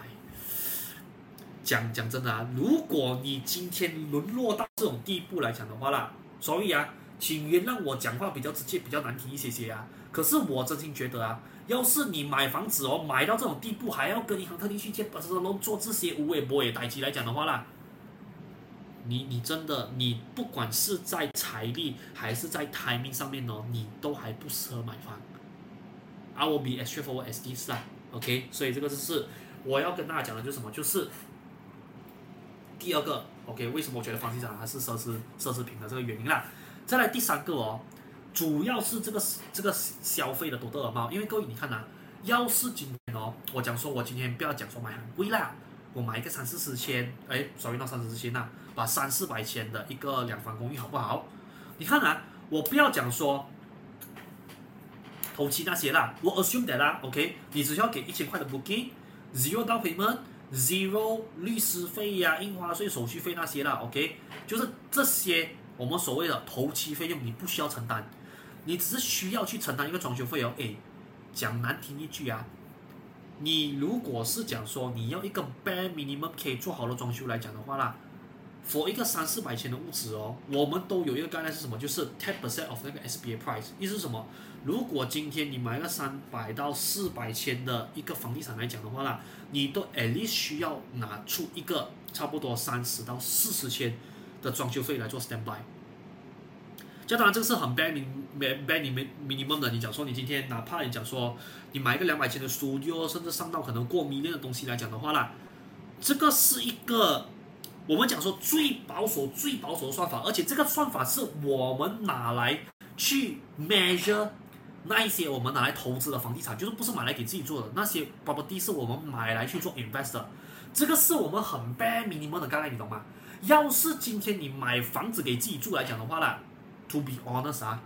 S1: 讲讲真的啊，如果你今天沦落到这种地步来讲的话啦，所以啊，请原谅我讲话比较直接，比较难听一些些啊。可是我真心觉得啊。要是你买房子哦，买到这种地步，还要跟银行特地去借不是说做这些无谓波也代机来讲的话啦，你你真的你不管是在财力还是在 timing 上面哦，你都还不适合买房。I will be as straightforward as this，OK，所以这个就是我要跟大家讲的，就是什么，就是第二个 OK，为什么我觉得房地产还是奢侈奢侈品的这个原因啦。再来第三个哦。主要是这个这个消费的多得尔猫，因为各位你看呐、啊，要是今天哦，我讲说我今天不要讲说买很贵啦，我买一个三四十千，哎少于到三四十千呐，把三四百千的一个两房公寓好不好？你看啊，我不要讲说头期那些啦，我 assume that 啦，OK，你只需要给一千块的 booking，zero document，zero 律师费呀、印花税、手续费那些啦，OK，就是这些我们所谓的头期费用，你不需要承担。你只是需要去承担一个装修费哦，诶，讲难听一句啊，你如果是讲说你要一个 bare minimum 可以做好的装修来讲的话啦，for 一个三四百千的屋子哦，我们都有一个概念是什么？就是 ten percent of 那个 SBA price，意思是什么？如果今天你买个三百到四百千的一个房地产来讲的话啦，你都 at least 需要拿出一个差不多三十到四十千的装修费来做 standby。这当然这个是很 bare min bare minimum 的。你讲说你今天哪怕你讲说你买一个两百千的 studio，甚至上到可能过 million 的东西来讲的话啦，这个是一个我们讲说最保守、最保守的算法，而且这个算法是我们拿来去 measure 那一些我们拿来投资的房地产，就是不是买来给自己做的那些 property 是我们买来去做 investor，这个是我们很 bare minimum 的概念，你懂吗？要是今天你买房子给自己住来讲的话啦。To be honest 啊，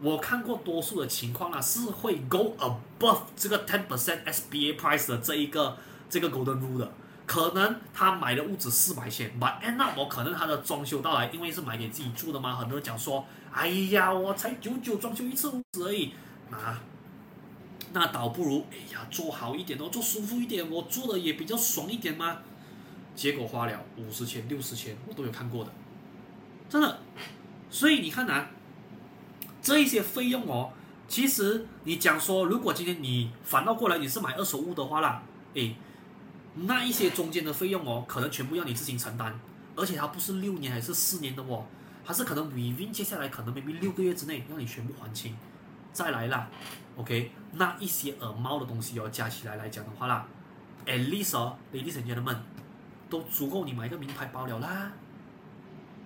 S1: 我看过多数的情况啊，是会 go above 这个 ten percent SBA price 的这一个这个 golden rule 的。可能他买的屋子四百千，but end up 我可能他的装修到来，因为是买给自己住的嘛，很多人讲说，哎呀，我才久久装修一次屋子而已，啊，那倒不如，哎呀，做好一点哦，做舒服一点，我住的也比较爽一点嘛。结果花了五十千、六十千，我都有看过的，真的。所以你看啊，这一些费用哦，其实你讲说，如果今天你反倒过来你是买二手物的话啦，诶，那一些中间的费用哦，可能全部要你自行承担，而且它不是六年还是四年的哦，它是可能 within 接下来可能 maybe 六个月之内让你全部还清，再来啦，OK，那一些耳猫的东西哦，加起来来讲的话啦，at least 哦，ladies and gentlemen，都足够你买一个名牌包了啦。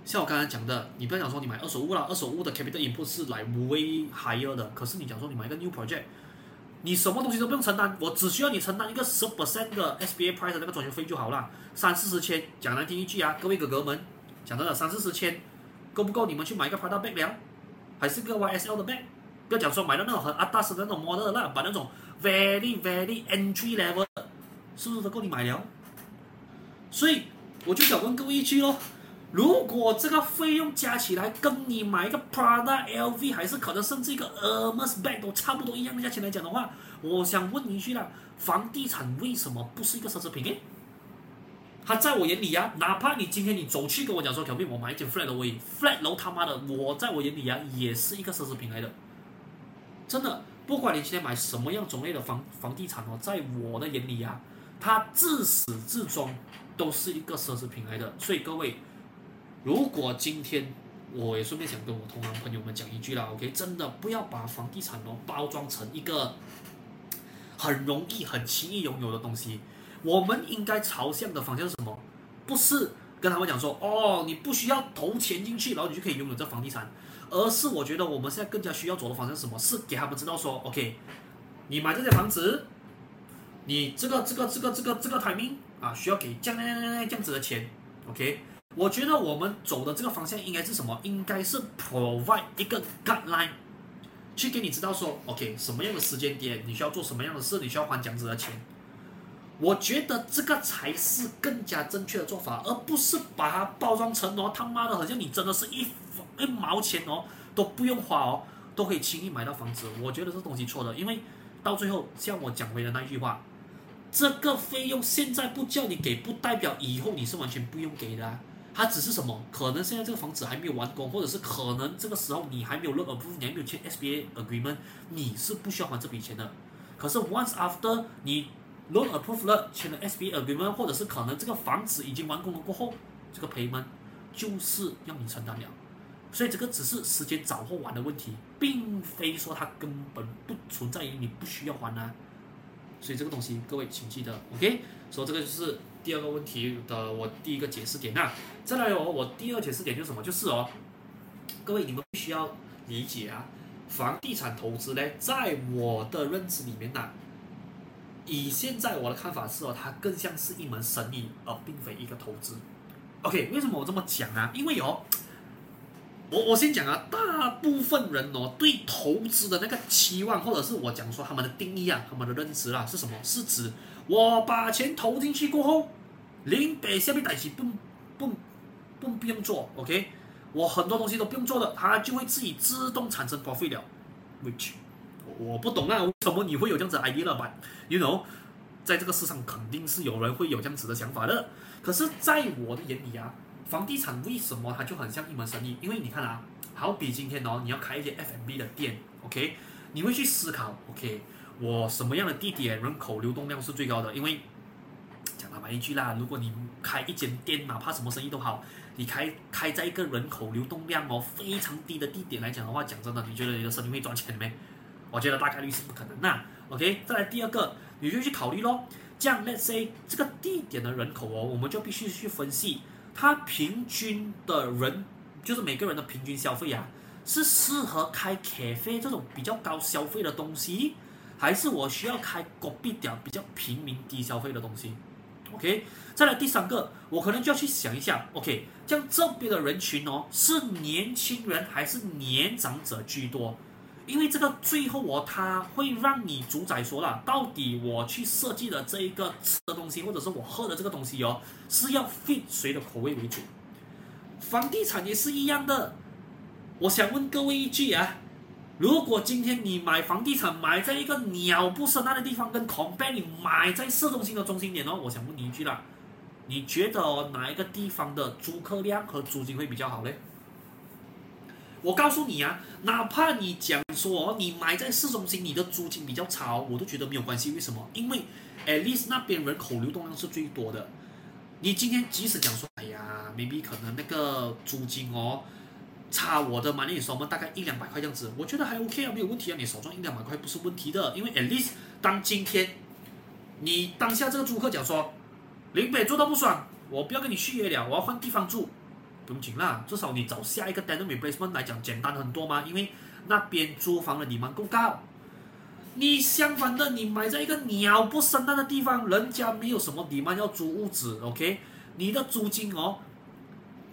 S1: 像我刚才讲的，你不要讲说你买二手屋啦，二手屋的 capital input 是来 way higher 的。可是你讲说你买一个 new project，你什么东西都不用承担，我只需要你承担一个十 percent 的 SBA price 的那个装修费就好了，三四十千。讲难听一句啊，各位哥哥们，讲真的，三四十千，够不够你们去买一个 Prada bag 了？还是个 YSL 的 bag？不要讲说买到那种很阿达斯的那种 model 那，把那种 very very entry level 的，是不是都够你买了？所以我就想问各位一句喽，如果这个费用加起来跟你买一个 Prada LV，还是可能甚至一个 Hermes bag 都差不多一样的价钱来讲的话，我想问一句啦，房地产为什么不是一个奢侈品？诶？他在我眼里啊，哪怕你今天你走去跟我讲说，小妹，我买一间 flat 楼，flat 楼他妈的，我在我眼里啊，也是一个奢侈品来的。真的，不管你今天买什么样种类的房房地产哦，在我的眼里啊，它自始至终都是一个奢侈品来的。所以各位，如果今天我也顺便想跟我同行朋友们讲一句啦，OK，真的不要把房地产哦包装成一个很容易、很轻易拥有的东西。我们应该朝向的方向是什么？不是跟他们讲说，哦，你不需要投钱进去，然后你就可以拥有这房地产，而是我觉得我们现在更加需要走的方向是什么？是给他们知道说，OK，你买这间房子，你这个这个这个这个这个 timing 啊，需要给这样这样子的钱，OK？我觉得我们走的这个方向应该是什么？应该是 provide 一个 guideline，去给你知道说，OK，什么样的时间点你需要做什么样的事，你需要还这样子的钱。我觉得这个才是更加正确的做法，而不是把它包装成哦，他妈的，好像你真的是一一毛钱哦都不用花哦，都可以轻易买到房子。我觉得这东西错的，因为到最后像我讲回的那句话，这个费用现在不叫你给，不代表以后你是完全不用给的啊。它只是什么？可能现在这个房子还没有完工，或者是可能这个时候你还没有 loan approve，你还没有签 SBA agreement，你是不需要还这笔钱的。可是 once after 你 loan approve 了，签了 SBA agreement，或者是可能这个房子已经完工了过后，这个 payment 就是要你承担了，所以这个只是时间早或晚的问题，并非说它根本不存在于你不需要还啊。所以这个东西各位请记得，OK？所以这个就是第二个问题的我第一个解释点那。再来哦，我第二解释点就是什么？就是哦，各位你们必须要理解啊，房地产投资呢，在我的认知里面呢、以现在我的看法是哦，它更像是一门生意，而并非一个投资。OK，为什么我这么讲啊？因为哦，我我先讲啊，大部分人哦对投资的那个期望，或者是我讲说他们的定义啊，他们的认知啊是什么？是指我把钱投进去过后，零百下面代起不不不不用做，OK，我很多东西都不用做的，它就会自己自动产生 profit 了，which。我不懂啊，为什么你会有这样子 idea 了吧？You know，在这个市场肯定是有人会有这样子的想法的。可是，在我的眼里啊，房地产为什么它就很像一门生意？因为你看啊，好比今天哦，你要开一间 F&B 的店，OK，你会去思考，OK，我什么样的地点人口流动量是最高的？因为讲他妈一句啦，如果你开一间店，哪怕什么生意都好，你开开在一个人口流动量哦非常低的地点来讲的话，讲真的，你觉得你的生意会赚钱没？我觉得大概率是不可能那。OK，再来第二个，你就去考虑咯。这样，Let's say 这个地点的人口哦，我们就必须去分析，它平均的人，就是每个人的平均消费啊，是适合开 cafe 这种比较高消费的东西，还是我需要开隔壁点比较平民低消费的东西？OK，再来第三个，我可能就要去想一下，OK，像这边的人群哦，是年轻人还是年长者居多？因为这个最后哦，它会让你主宰说了，到底我去设计的这一个吃的东西，或者是我喝的这个东西哦，是要 fit 谁的口味为主。房地产也是一样的。我想问各位一句啊，如果今天你买房地产买在一个鸟不生蛋的地方，跟 compare 你买在市中心的中心点哦，我想问你一句啦，你觉得，哪一个地方的租客量和租金会比较好嘞？我告诉你啊，哪怕你讲说你买在市中心，你的租金比较差，我都觉得没有关系。为什么？因为 at least 那边人口流动量是最多的。你今天即使讲说，哎呀，maybe 可能那个租金哦，差我的嘛，那你说我们大概一两百块这样子，我觉得还 OK 啊，没有问题啊，你少赚一两百块不是问题的。因为 at least 当今天你当下这个租客讲说，林北住到不爽，我不要跟你续约了，我要换地方住。不用紧啦，至少你找下一个 tenant replacement 来讲简单很多嘛，因为那边租房的地方够高。你相反的，你买在一个鸟不生蛋的地方，人家没有什么地方要租屋子，OK？你的租金哦，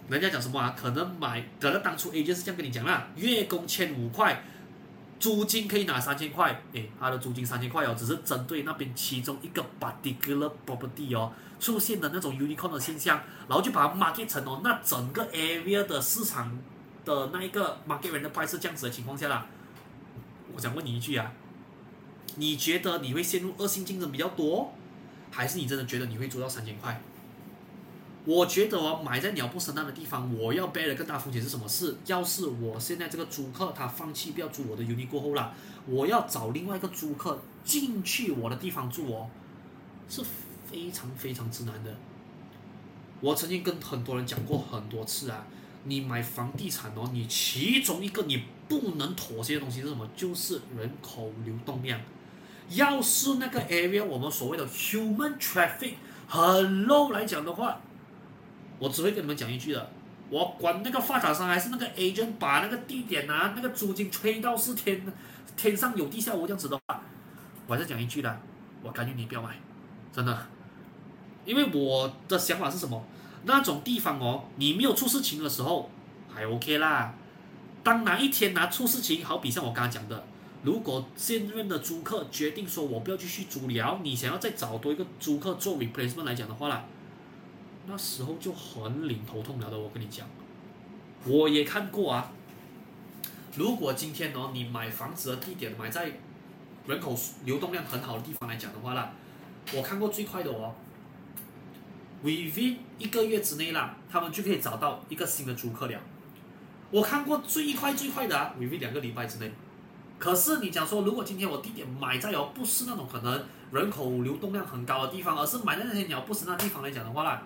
S1: 人家讲什么啊？可能买，可能当初 A 就是这样跟你讲啦，月供千五块，租金可以拿三千块。诶，他的租金三千块哦，只是针对那边其中一个 particular property 哦出现的那种 unicorn 的现象，然后就把它 market 成哦，那整个 area 的市场的那一个 market rent 的 price 这样子的情况下啦。我想问你一句啊，你觉得你会陷入恶性竞争比较多，还是你真的觉得你会租到三千块？我觉得我买在鸟不生蛋的地方，我要背的更大风险是什么？事要是我现在这个租客他放弃不要租我的 uni 过后啦，我要找另外一个租客进去我的地方住哦，是非常非常之难的。我曾经跟很多人讲过很多次啊，你买房地产哦，你其中一个你不能妥协的东西是什么？就是人口流动量。要是那个 area 我们所谓的 human traffic 很 low 来讲的话。我只会跟你们讲一句的，我管那个发展商还是那个 agent 把那个地点啊，那个租金吹到是天天上有地下无这样子的话，我再讲一句的，我感觉你不要买，真的，因为我的想法是什么？那种地方哦，你没有出事情的时候还 OK 啦，当哪一天拿出事情，好比像我刚刚讲的，如果现任的租客决定说我不要继续租了，你想要再找多一个租客做 replacement 来讲的话啦。那时候就很领头痛了的，我跟你讲，我也看过啊。如果今天哦，你买房子的地点买在人口流动量很好的地方来讲的话啦，我看过最快的哦，within 一个月之内啦，他们就可以找到一个新的租客了。我看过最快最快的啊，within 两个礼拜之内。可是你讲说，如果今天我地点买在哦，不是那种可能人口流动量很高的地方，而是买在那些鸟不生的地方来讲的话啦。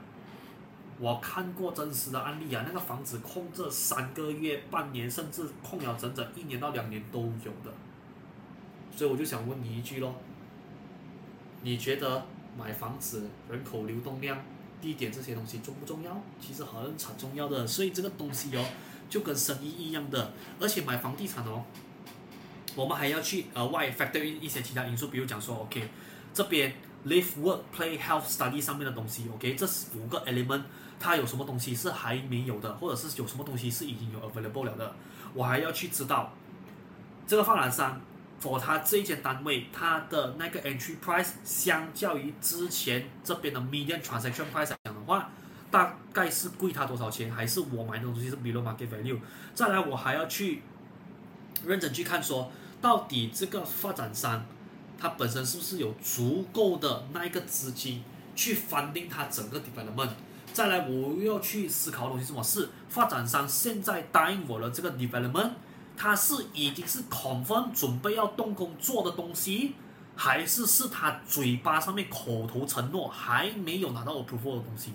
S1: 我看过真实的案例啊，那个房子空着三个月、半年，甚至空了整整一年到两年都有的。所以我就想问你一句喽，你觉得买房子、人口流动量、地点这些东西重不重要？其实很很重要的。所以这个东西哦，就跟生意一样的。而且买房地产哦，我们还要去额外 factor in 一些其他因素，比如讲说，OK，这边 live、work、play、health、study 上面的东西，OK，这五个 element。它有什么东西是还没有的，或者是有什么东西是已经有 available 了的，我还要去知道这个发展商 for 他这一间单位，它的那个 entry price 相较于之前这边的 median transaction price 来讲的话，大概是贵他多少钱，还是我买的东西是 below market value？再来，我还要去认真去看说，到底这个发展商他本身是不是有足够的那一个资金去 funding 他整个 development？再来，我又要去思考的东西是什么？是发展商现在答应我的这个 development，它是已经是 confirm 准备要动工做的东西，还是是他嘴巴上面口头承诺还没有拿到 approval 的东西？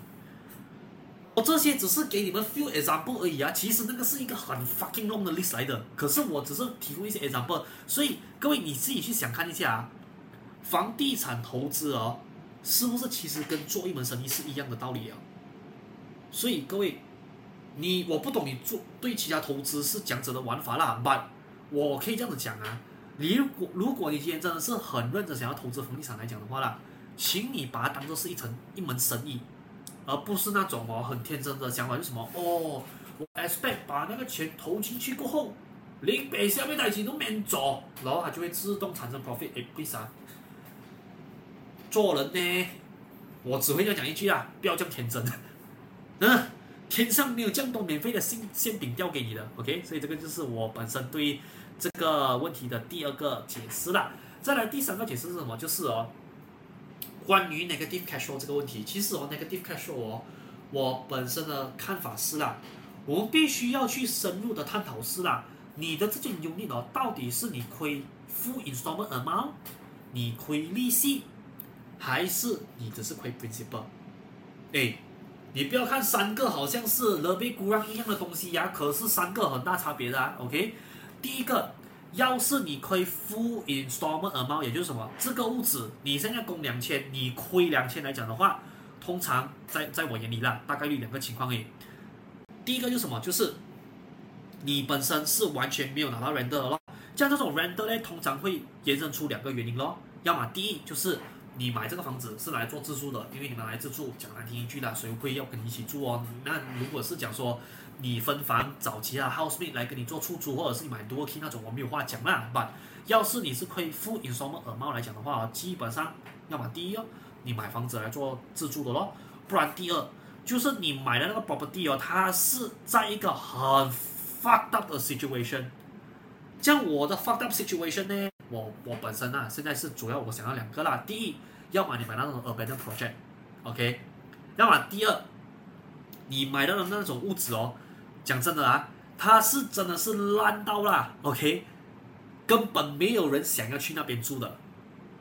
S1: 我这些只是给你们 few example 而已啊，其实那个是一个很 fucking long 的 list 来的。可是我只是提供一些 example，所以各位你自己去想看一下啊，房地产投资哦，是不是其实跟做一门生意是一样的道理啊？所以各位，你我不懂你做对其他投资是讲者的玩法啦，but 我可以这样子讲啊，你如果如果你今天真的是很认真想要投资房地产来讲的话啦，请你把它当做是一层一门生意，而不是那种哦很天真的想法，就是什么哦，我 expect 把那个钱投进去过后，连白下面的钱都免做，然后它就会自动产生 profit，哎，为啥？做人呢，我只会要讲一句啊，不要这么天真。嗯，天上没有这么多免费的馅馅饼掉给你的，OK？所以这个就是我本身对这个问题的第二个解释了。再来第三个解释是什么？就是哦，关于 negative cash flow 这个问题，其实哦，negative cash flow 哦，我本身的看法是啦，我们必须要去深入的探讨是啦，你的这件 unit 哦，到底是你亏付 installment amount，你亏利息，还是你只是亏 principal？哎。你不要看三个好像是 lebih kurang 一样的东西呀、可是三个很大差别的啊。OK，第一个，要是你亏 full installment amount，也就是什么，这个屋子你现在供两千，你亏两千来讲的话，通常在在我眼里啦，大概率两个情况诶。第一个就是什么，就是你本身是完全没有拿到 rent 的咯。像这种 render 呢，通常会延伸出两个原因咯，要么第一就是你买这个房子是来做自住的，因为你们来自住，讲难听一句啦，谁会要跟你一起住哦？那如果是讲说你分房找其他 housemate 来跟你做出租，或者是你买 d u key 那种，我没有话讲啦。But 要是你是可以付 installment 耳帽来讲的话，基本上要么第一哦，你买房子来做自住的咯，不然第二就是你买的那个 property 哦，它是在一个很 fucked up 的 situation。像我的 fucked up situation 呢？我我本身啊，现在是主要我想要两个啦。第一，要么你买那种 abandoned project，OK？要么第二，你买到的那种物质哦，讲真的啊，它是真的是烂到啦，OK？根本没有人想要去那边住的。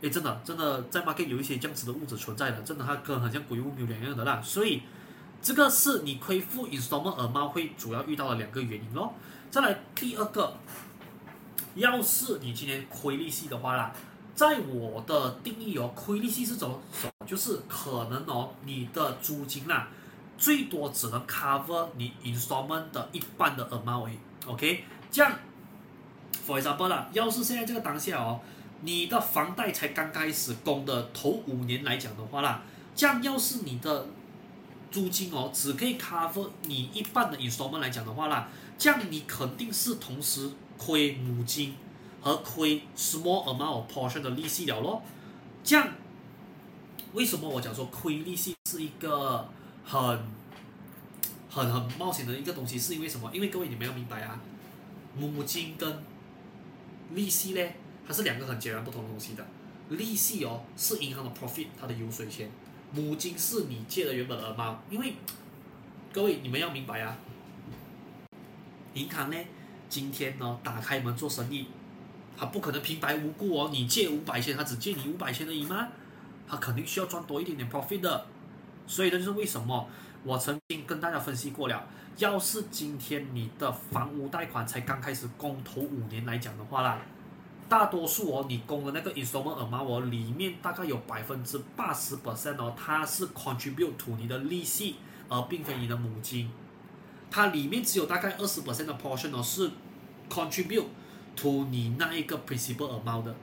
S1: 诶，真的真的在 market 有一些这样子的物质存在的，真的它跟很像鬼屋没有两样的啦。所以这个是你亏付 installment 耳猫会主要遇到的两个原因咯。再来第二个。要是你今天亏利息的话啦，在我的定义哦，亏利息是怎么说？就是可能哦，你的租金啦，最多只能 cover 你 installment 的一半的 amount，OK？这样，for example 啦，要是现在这个当下哦，你的房贷才刚开始供的头五年来讲的话啦，这样要是你的租金哦，只可以 cover 你一半的 installment 来讲的话啦，这样你肯定是同时。亏母金和亏 small amount of portion 的利息了咯，这样为什么我讲说亏利息是一个很很很冒险的一个东西？是因为什么？因为各位你们要明白啊，母金跟利息呢，它是两个很截然不同的东西的。利息哦是银行的 profit，它的油水钱；母金是你借的原本的 amount。因为 各位你们要明白啊，银行呢。今天呢，打开门做生意，他不可能平白无故哦，你借五百千，他只借你五百千而已吗？他肯定需要赚多一点点 profit 的。所以这就是为什么我曾经跟大家分析过了，要是今天你的房屋贷款才刚开始供头五年来讲的话啦，大多数哦，你供的那个 installment amount 哦，里面大概有百分之八十 percent 哦，它是 contribute to 你的利息，而并非你的母金。它里面只有大概二十 percent 的 portion 哦，是 contribute to 你那一个 principal amount 的。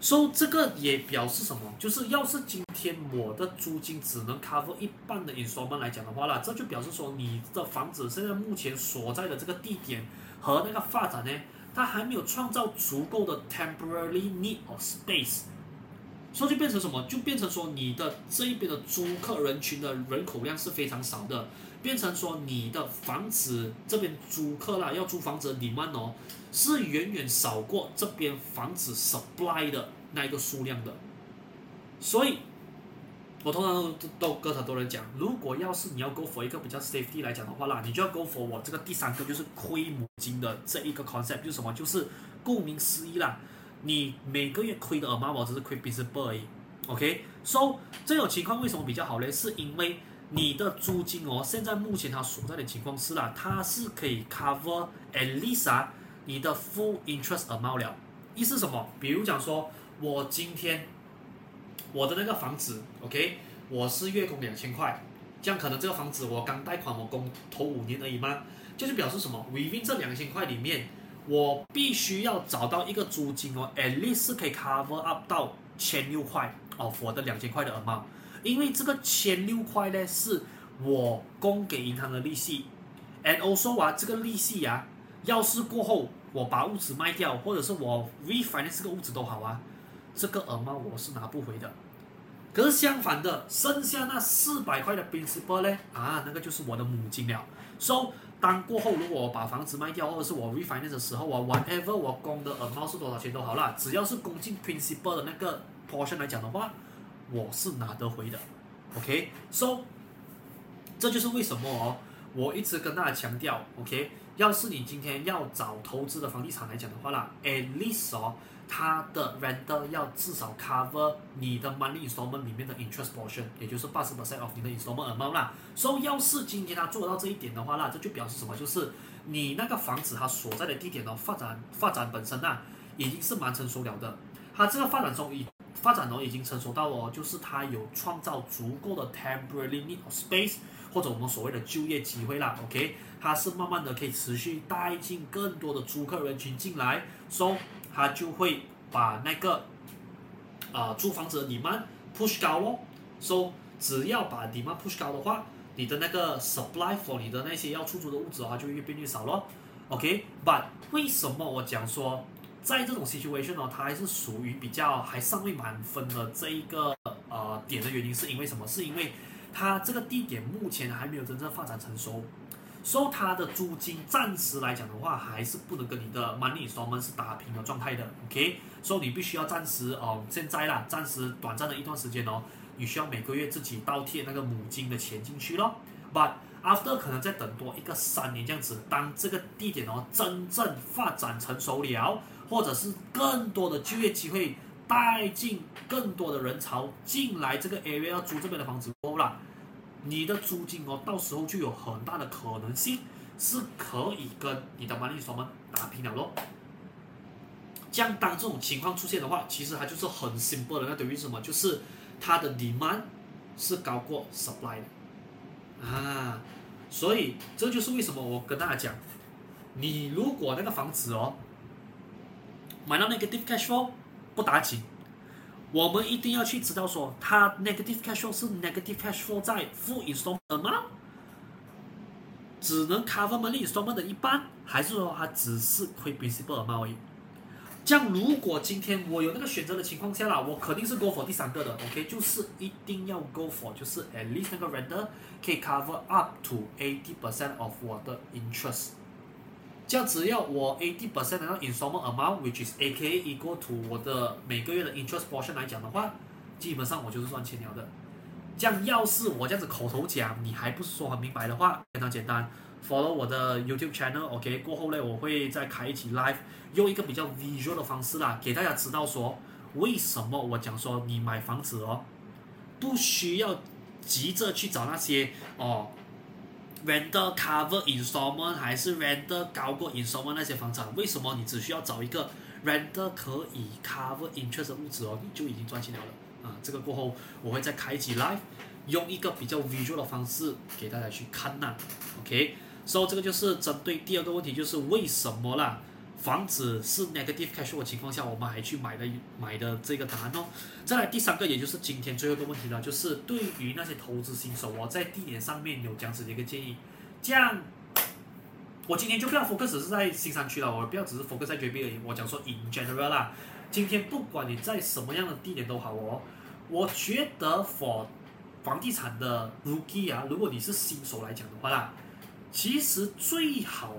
S1: 所以这个也表示什么？就是要是今天我的租金只能 cover 一半的 installment 来讲的话啦，这就表示说你的房子现在目前所在的这个地点和那个发展呢，它还没有创造足够的 temporary need of space。所以就变成什么？就变成说你的这一边的租客人群的人口量是非常少的。变成说你的房子这边租客啦，要租房子的 demand 哦，是远远少过这边房子 supply 的那一个数量的，所以，我通常都都跟很多人讲，如果要是你要 go for 一个比较 safety 来讲的话啦，你就要 go for 我这个第三个就是亏母金的这一个 concept，就是什么？就是顾名思义啦，你每个月亏的 amount 只是亏 principal 而已，OK？So 这种情况为什么比较好呢？是因为你的租金哦，现在目前它所在的情况是啦，它是可以 cover at least 啊你的 full interest amount 了。意思什么？比如讲说，我今天我的那个房子，OK，我是月供两千块，这样可能这个房子我刚贷款我供头五年而已吗？就是表示什么？within 这两千块里面，我必须要找到一个租金哦，at least 可以 cover up 到千六块哦，我的两千块的 amount。因为这个千六块呢，是我供给银行的利息，and also 啊，这个利息啊，要是过后我把屋子卖掉，或者是我 refinance 这个屋子都好啊，这个 amount 我是拿不回的。可是相反的，剩下那四百块的 principal 呢，啊，那个就是我的母金了。So 当过后如果我把房子卖掉，或者是我 refinance 的时候啊，whatever 我供的 amount 是多少钱都好啦，只要是供进 principal 的那个 portion 来讲的话。我是拿得回的，OK，So，这就是为什么哦，我一直跟大家强调，OK，要是你今天要找投资的房地产来讲的话啦，at least 哦，它的 renter 要至少 cover 你的 money installment 里面的 interest portion，也就是八十 percent of 你的 installment amount 啦。So，要是今天他做到这一点的话啦，这就表示什么？就是你那个房子它所在的地点哦，发展发展本身啊，已经是蛮成熟了的，它这个发展中已。发展中，已经成熟到哦，就是它有创造足够的 temporary need of space，或者我们所谓的就业机会啦。OK，它是慢慢的可以持续带进更多的租客人群进来，所以它就会把那个呃租房子的 demand push 高咯。So 只要把 demand push 高的话，你的那个 supply for 你的那些要出租的屋子的话就越变越少咯。OK，but、为什么我讲说在这种 situation 呢，它还是属于比较还尚未满分的这一个呃点的原因是因为什么？是因为它这个地点目前还没有真正发展成熟。收它的租金，暂时来讲的话，还是不能跟你的 monthly installment 是打平的状态的，OK？所以你必须要暂时哦，现在啦，暂时短暂的一段时间哦，你需要每个月自己倒贴那个母金的钱进去咯。But after 可能再等多一个三年这样子，当这个地点哦真正发展成熟了，或者是更多的就业机会带进更多的人潮进来这个 area 要租这边的房子多了。你的租金哦，到时候就有很大的可能性是可以跟你的 monthly installment 打平了咯。这样当这种情况出现的话，其实它就是很 simple 的，那等于什么？就是它的 demand 是高过 supply 的啊。所以这就是为什么我跟大家讲，你如果那个房子哦买到 negative cash flow 不打紧。我们一定要去知道说，它 negative cash flow 是 negative cash flow 在 full installment 吗？只能 cover money installment 的一半，还是说它只是亏 principal amount 而已？这样如果今天我有那个选择的情况下啦，我肯定是 go for 第三个的，OK？就是一定要 go for，就是 at least 那个 render 可以 cover up to eighty percent of 我的 interest。这样只要我 eighty percent 的 installment amount，which is AKA equal to 我的每个月的 interest portion 来讲的话，基本上我就是赚钱了的。这样要是我这样子口头讲，你还不是说很明白的话，非常简单，follow 我的 YouTube channel，OK？过后呢，我会再开一期 live，用一个比较 visual 的方式啦，给大家知道说为什么我讲说你买房子哦，不需要急着去找那些哦。Render cover installment 还是 render 高过 installment 那些房产，为什么你只需要找一个 render 可以 cover interest 的屋子哦，你就已经赚钱了了啊？这个过后我会再开一集 live，用一个比较 visual 的方式给大家去看呐。OK，so 这个就是针对第二个问题，就是为什么啦？房子是 negative cash flow 的情况下，我们还去买的买的这个答案哦。再来第三个，也就是今天最后一个问题了，就是对于那些投资新手哦，在地点上面有这样子的一个建议。这样，我今天就不要 focus 是在新山区了，我不要只是 focus 在 JB 而已。我讲说 in general 啦，今天不管你在什么样的地点都好哦，我觉得 for 房地产的 rookie 啊，如果你是新手来讲的话啦，其实最好。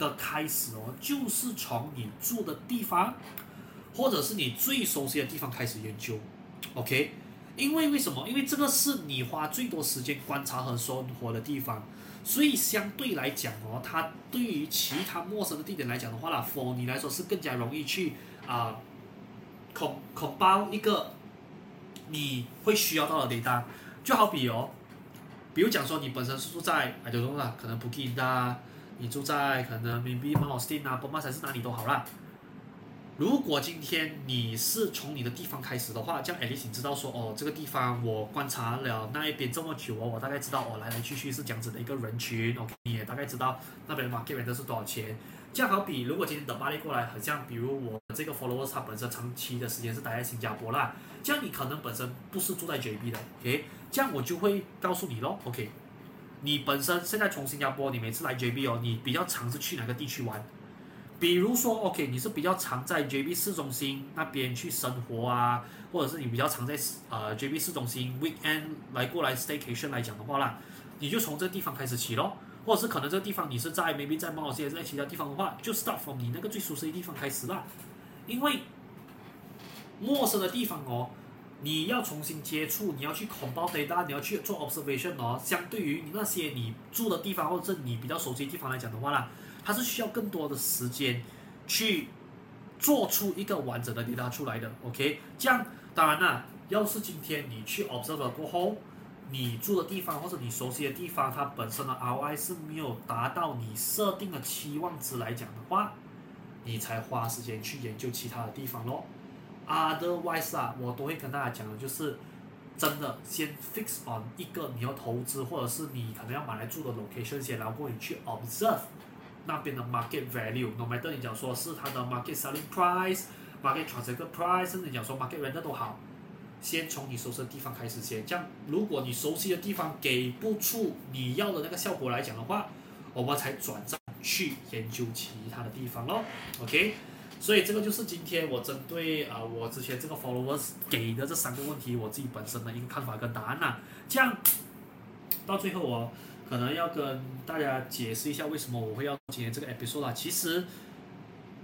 S1: 的开始哦，就是从你住的地方，或者是你最熟悉的地方开始研究，OK？因为为什么？因为这个是你花最多时间观察和生活的地方，所以相对来讲哦，它对于其他陌生的地点来讲的话啦，for 你来说是更加容易去啊，恐恐包一个你会需要到的 data，就好比哦，比如讲说你本身是住在哎，就说啦，可能普吉的。你住在可能，maybe，monostin 啊，波马还是哪里都好啦。如果今天你是从你的地方开始的话，这样 at least 你知道说哦，这个地方我观察了那一边这么久哦，我大概知道哦，来来去去是这样子的一个人群，OK，你也大概知道那边的 market rate 是多少钱。这样好比如果今天的巴黎过来，很像比如我这个 followers 他本身长期的时间是待在新加坡啦，这样你可能本身不是住在 JB 的，OK，这样我就会告诉你咯，OK。你本身现在从新加坡，你每次来 JB 哦，你比较常是去哪个地区玩？比如说，OK，你是比较常在 JB 市中心那边去生活啊，或者是你比较常在呃 JB 市中心 weekend 来过来 staycation 来讲的话啦，你就从这地方开始起咯，或者是可能这地方你是在 maybe 在某些在其他地方的话，就 start from 你那个最熟悉的地方开始啦，因为陌生的地方哦。你要重新接触，你要去 compile data，你要去做 observation 哦。相对于你那些你住的地方或者是你比较熟悉的地方来讲的话啦，它是需要更多的时间去做出一个完整的 data 出来的。OK，这样当然啦，要是今天你去 observe 了过后，你住的地方或者你熟悉的地方，它本身的 ROI 是没有达到你设定的期望值来讲的话，你才花时间去研究其他的地方咯。otherwise 啊，我都会跟大家讲的，就是真的先 fix on 一个你要投资或者是你可能要买来住的 location 先，然后你去 observe 那边的 market value，no matter 你讲说是它的 market selling price、market transaction price，甚至你讲说 market rent 都好，先从你熟悉的地方开始先。这样，如果你熟悉的地方给不出你要的那个效果来讲的话，我们才转账去研究其他的地方咯。OK。所以这个就是今天我针对啊、我之前这个 followers 给的这三个问题，我自己本身的一个看法跟答案呐、这样到最后我可能要跟大家解释一下为什么我会要今天这个 episode 啊。其实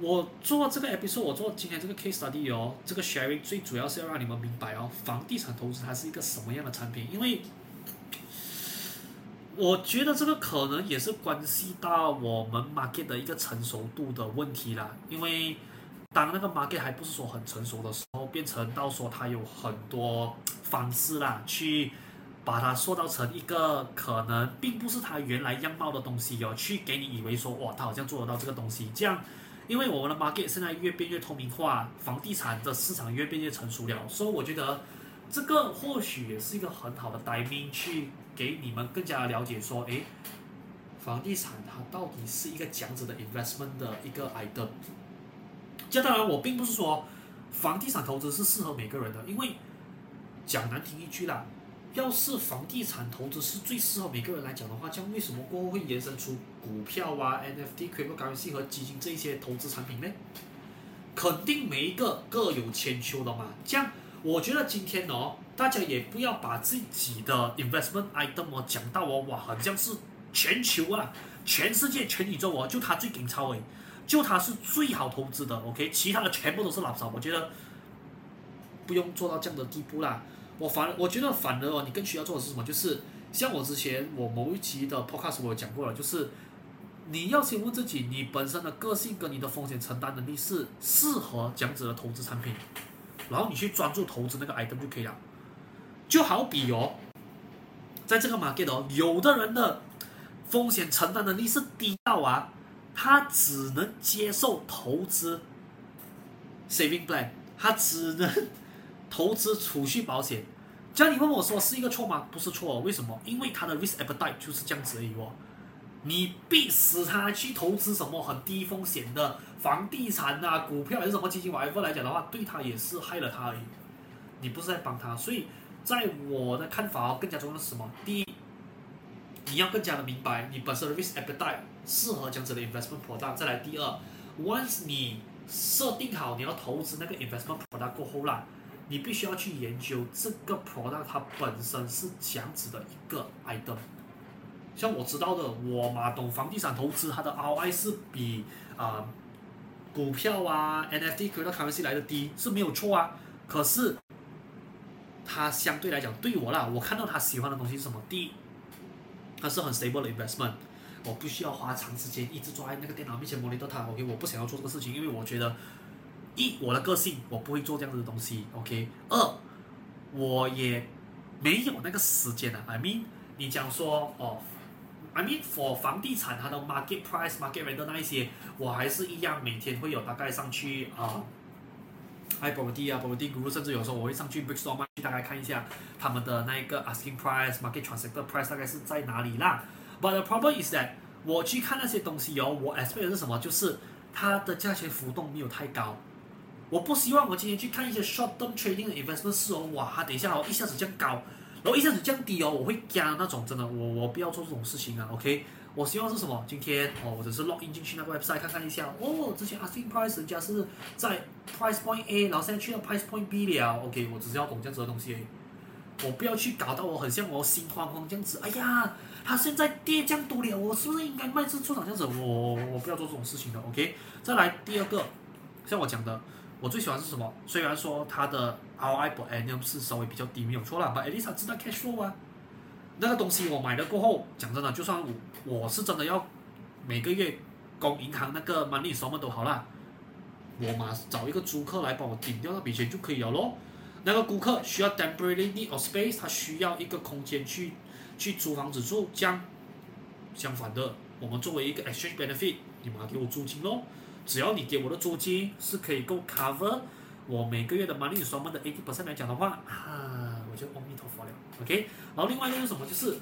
S1: 我做这个 episode，我做今天这个 case study 哦，这个 sharing 最主要是要让你们明白哦，房地产投资它是一个什么样的产品，因为。我觉得这个可能也是关系到我们 market 的一个成熟度的问题啦，因为当那个 market 还不是说很成熟的时候，变成到说它有很多方式啦，去把它塑造成一个可能并不是它原来样貌的东西哟，去给你以为说哇，它好像做得到这个东西，这样，因为我们的 market 现在越变越透明化，房地产的市场越变越成熟了，所以我觉得这个或许也是一个很好的 timing 去。给你们更加了解，说，诶，房地产它到底是一个这样子的 investment 的一个 item。这当然，我并不是说房地产投资是适合每个人的，因为讲难听一句啦，要是房地产投资是最适合每个人来讲的话，这样为什么过后会延伸出股票啊、NFT、cryptocurrency 和基金这些投资产品呢？肯定每一个各有千秋的嘛。这样，我觉得今天哦。大家也不要把自己的 investment item 哦讲到哦哇，好像是全球啊，全世界全宇宙哦，就它最顶超诶，就它是最好投资的，OK，其他的全部都是垃圾。我觉得不用做到这样的地步啦。我反我觉得反而哦，你更需要做的是什么？就是像我之前我某一期的 podcast 我有讲过了，就是你要先问自己，你本身的个性跟你的风险承担能力是适合这样子的投资产品，然后你去专注投资那个 item 就可以了。就好比哦，在这个 market 哦，有的人的风险承担能力是低到啊，他只能接受投资 saving plan，他只能投资储蓄保险。这样你问我说是一个错吗？不是错，为什么？因为他的 risk appetite 就是这样子而已哦。你逼死他去投资什么很低风险的房地产啊、股票还是什么基金外汇来讲的话，对他也是害了他而已。你不是在帮他，所以。在我的看法哦，更加重要的是什么？第一，你要更加的明白你本身的 risk appetite 适合这样子的 investment product。再来，第二，once 你设定好你要投资那个 investment product 过后啦，你必须要去研究这个 product 它本身是这样子的一个 item。像我知道的，我嘛懂房地产投资，它的 ROI 是比啊、呃、股票啊 NFT cryptocurrency 来的低，是没有错啊。可是它相对来讲，对我啦，我看到他喜欢的东西是什么？第一，它是很 stable 的 investment，我不需要花长时间一直坐在那个电脑面前 monitor 它。OK，我不想要做这个事情，因为我觉得，一我的个性我不会做这样子的东西。OK，二我也没有那个时间啊。I mean，你讲说哦，I mean for 房地产它的 market price、market rate 那一些，我还是一样每天会有大概上去啊。哎，宝沃帝啊，宝沃 group，甚至有时候我会上去 brick store，去大概看一下他们的那一个 asking price，market transector price 大概是在哪里啦。But the problem is that 我去看那些东西哦，我 expect 的是什么？就是它的价钱浮动没有太高。我不希望我今天去看一些 short term trading 的 investment 哦，哇，等一下哦，一下子降高，然后一下子降低哦，我会加那种真的，我我不要做这种事情啊，OK？我希望是什么？今天哦，我只是 log in 进去那个 website 看看一下哦。之前 asking price 人家是在 price point A，然后现在去到 price point B 了。OK，我只是要懂这样子的东西，我不要去搞到我很像我心慌慌这样子。哎呀，他现在跌这样多了，我是不是应该卖出出场这样子？我我我不要做这种事情的。OK，再来第二个，像我讲的，我最喜欢是什么？虽然说它的 ROI per annum 是稍微比较低，没有错啦，but at least 它知道 cash flow 啊。那个东西我买了过后，讲真的，就算我我是真的要每个月供银行那个 money 什么都好啦，我嘛找一个租客来帮我顶掉那笔钱就可以了咯。那个顾客需要 temporary need of space，他需要一个空间去去租房子住，这样相反的，我们作为一个 exchange benefit，你嘛给我租金咯。只要你给我的租金是可以够 cover 我每个月的 money 什么的 eighty percent 来讲的话，啊，我就阿弥陀佛了。OK，然后另外一个是什么？就是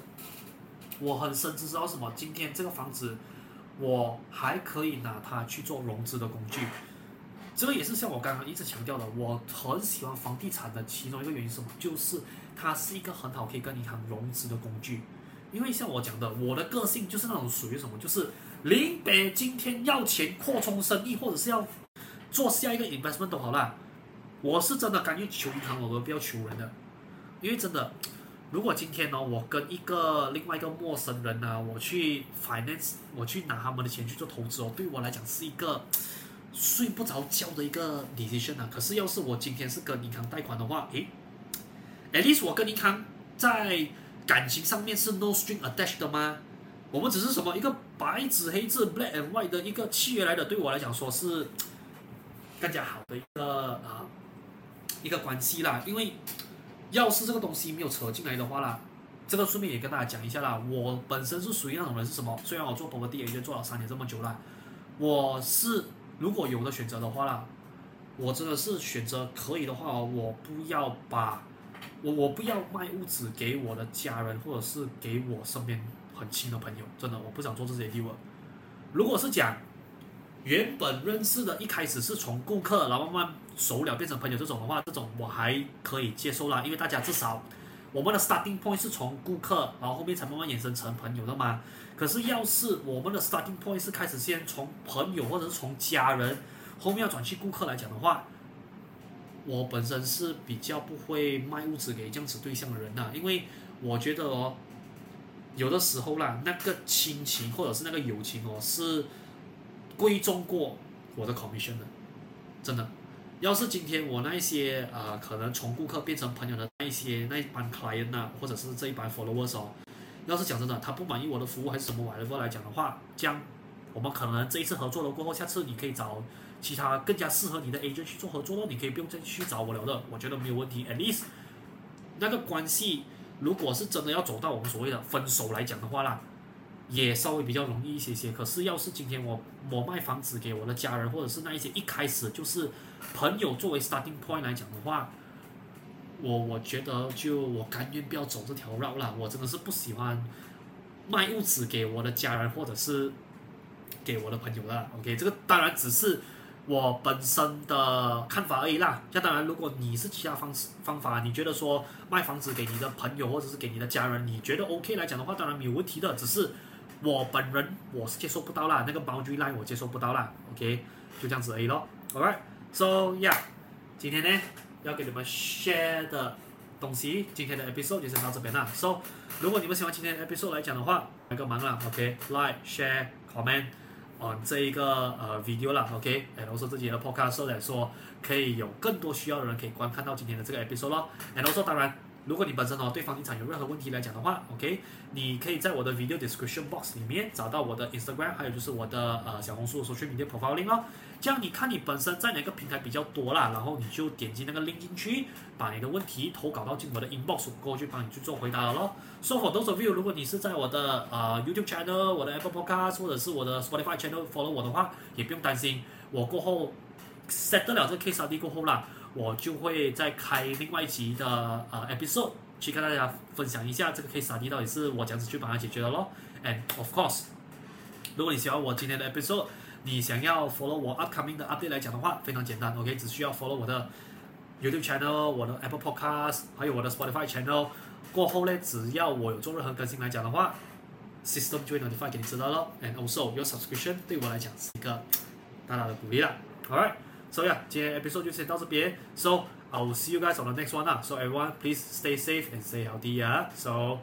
S1: 我很深知知道什么？今天这个房子，我还可以拿它去做融资的工具。这个也是像我刚刚一直强调的，我很喜欢房地产的其中一个原因是什么？就是它是一个很好可以跟银行融资的工具。因为像我讲的，我的个性就是那种属于什么，就是林北今天要钱扩充生意，或者是要做下一个 investment 都好啦，我是真的甘愿求银行，我都不要求人的。因为真的，如果今天呢，我跟一个另外一个陌生人呢，我去 finance，我去拿他们的钱去做投资哦，对我来讲是一个 睡不着觉的一个 decision 啊。可是要是我今天是跟银行贷款的话，诶，at least 我跟银行在感情上面是 no string attached 的吗？我们只是什么一个白纸黑字 black and white 的一个契约来的，对我来讲说是更加好的一个啊一个关系啦。因为要是这个东西没有扯进来的话啦，这个顺便也跟大家讲一下啦。我本身是属于那种人是什么？虽然我做 property 已经做了三年这么久了，我是如果有的选择的话啦，我真的是选择可以的话，我不要把。我我不要卖屋子给我的家人，或者是给我身边很亲的朋友，真的我不想做这些 deal。如果是讲原本认识的，一开始是从顾客，然后慢慢熟了变成朋友这种的话，这种我还可以接受啦，因为大家至少我们的 starting point 是从顾客，然后后面才慢慢衍生成朋友的嘛。可是要是我们的 starting point 是开始先从朋友或者是从家人，后面要转去顾客来讲的话。我本身是比较不会卖物质给这样子对象的人呐、啊，因为我觉得哦，有的时候啦，那个亲情或者是那个友情哦，是贵重过我的 commission 的，真的。要是今天我那一些啊、呃，可能从顾客变成朋友的那一些那一班 client 呐、啊，或者是这一班 followers 哦，要是讲真的，他不满意我的服务还是什么 whatever 来讲的话，这样我们可能这一次合作了过后，下次你可以找。其他更加适合你的 agent 去做合作咯，你可以不用再去找我了的，我觉得没有问题。At least 那个关系，如果是真的要走到我们所谓的分手来讲的话啦，也稍微比较容易一些些。可是要是今天我我卖房子给我的家人，或者是那一些一开始就是朋友作为 starting point 来讲的话，我我觉得就我甘愿不要走这条路啦。我真的是不喜欢卖物质给我的家人，或者是给我的朋友啦。OK，这个当然只是。我本身的看法而已啦。那当然，如果你是其他方式方法，你觉得说卖房子给你的朋友或者是给你的家人，你觉得 OK 来讲的话，当然没有问题的。只是我本人我是接受不到啦，那个 boundary line 我接受不到啦。OK，就这样子而已咯。So yeah，今天呢要给你们 share 的东西，今天的 episode 就先到这边啦。So，如果你们喜欢今天的 episode 来讲的话，来个忙啦，OK，like、share、comment on，这一个呃 video 啦，OK，然后说自己的 podcast 来说，可以有更多需要的人可以观看到今天的这个 episode 咯。然后说，当然，如果你本身哦对房地产有任何问题来讲的话，OK，你可以在我的 video description box 里面找到我的 Instagram，还有就是我的呃小红书的 social media profiling 哦。这样你看你本身在哪个平台比较多啦，然后你就点击那个 link 进去，把你的问题投稿到进我的 inbox，过去帮你去做回答了咯。So for those of you，如果你是在我的呃 YouTube channel、我的 Apple Podcast 或者是我的 Spotify channel follow 我的话，也不用担心，我过后 set 得了这个 case ID 过后啦，我就会再开另外一集的呃 episode 去跟大家分享一下这个 case study 到底是我怎样子去帮他解决的咯。And of course，如果你喜欢我今天的 episode，你想要 follow 我 upcoming 的 update 来讲的话，非常简单，OK，只需要 follow 我的 YouTube channel、我的 Apple Podcast，还有我的 Spotify channel。过后呢，只要我有做任何更新来讲的话，system 就会 notify 给你知道咯。And also your subscription 对我来讲是一个大大的鼓励啦。Alright，so yeah，今天 episode 就先到这边。So I will see you guys on the next one 啦。So everyone please stay safe and stay healthy 啊。So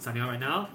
S1: signing out right now.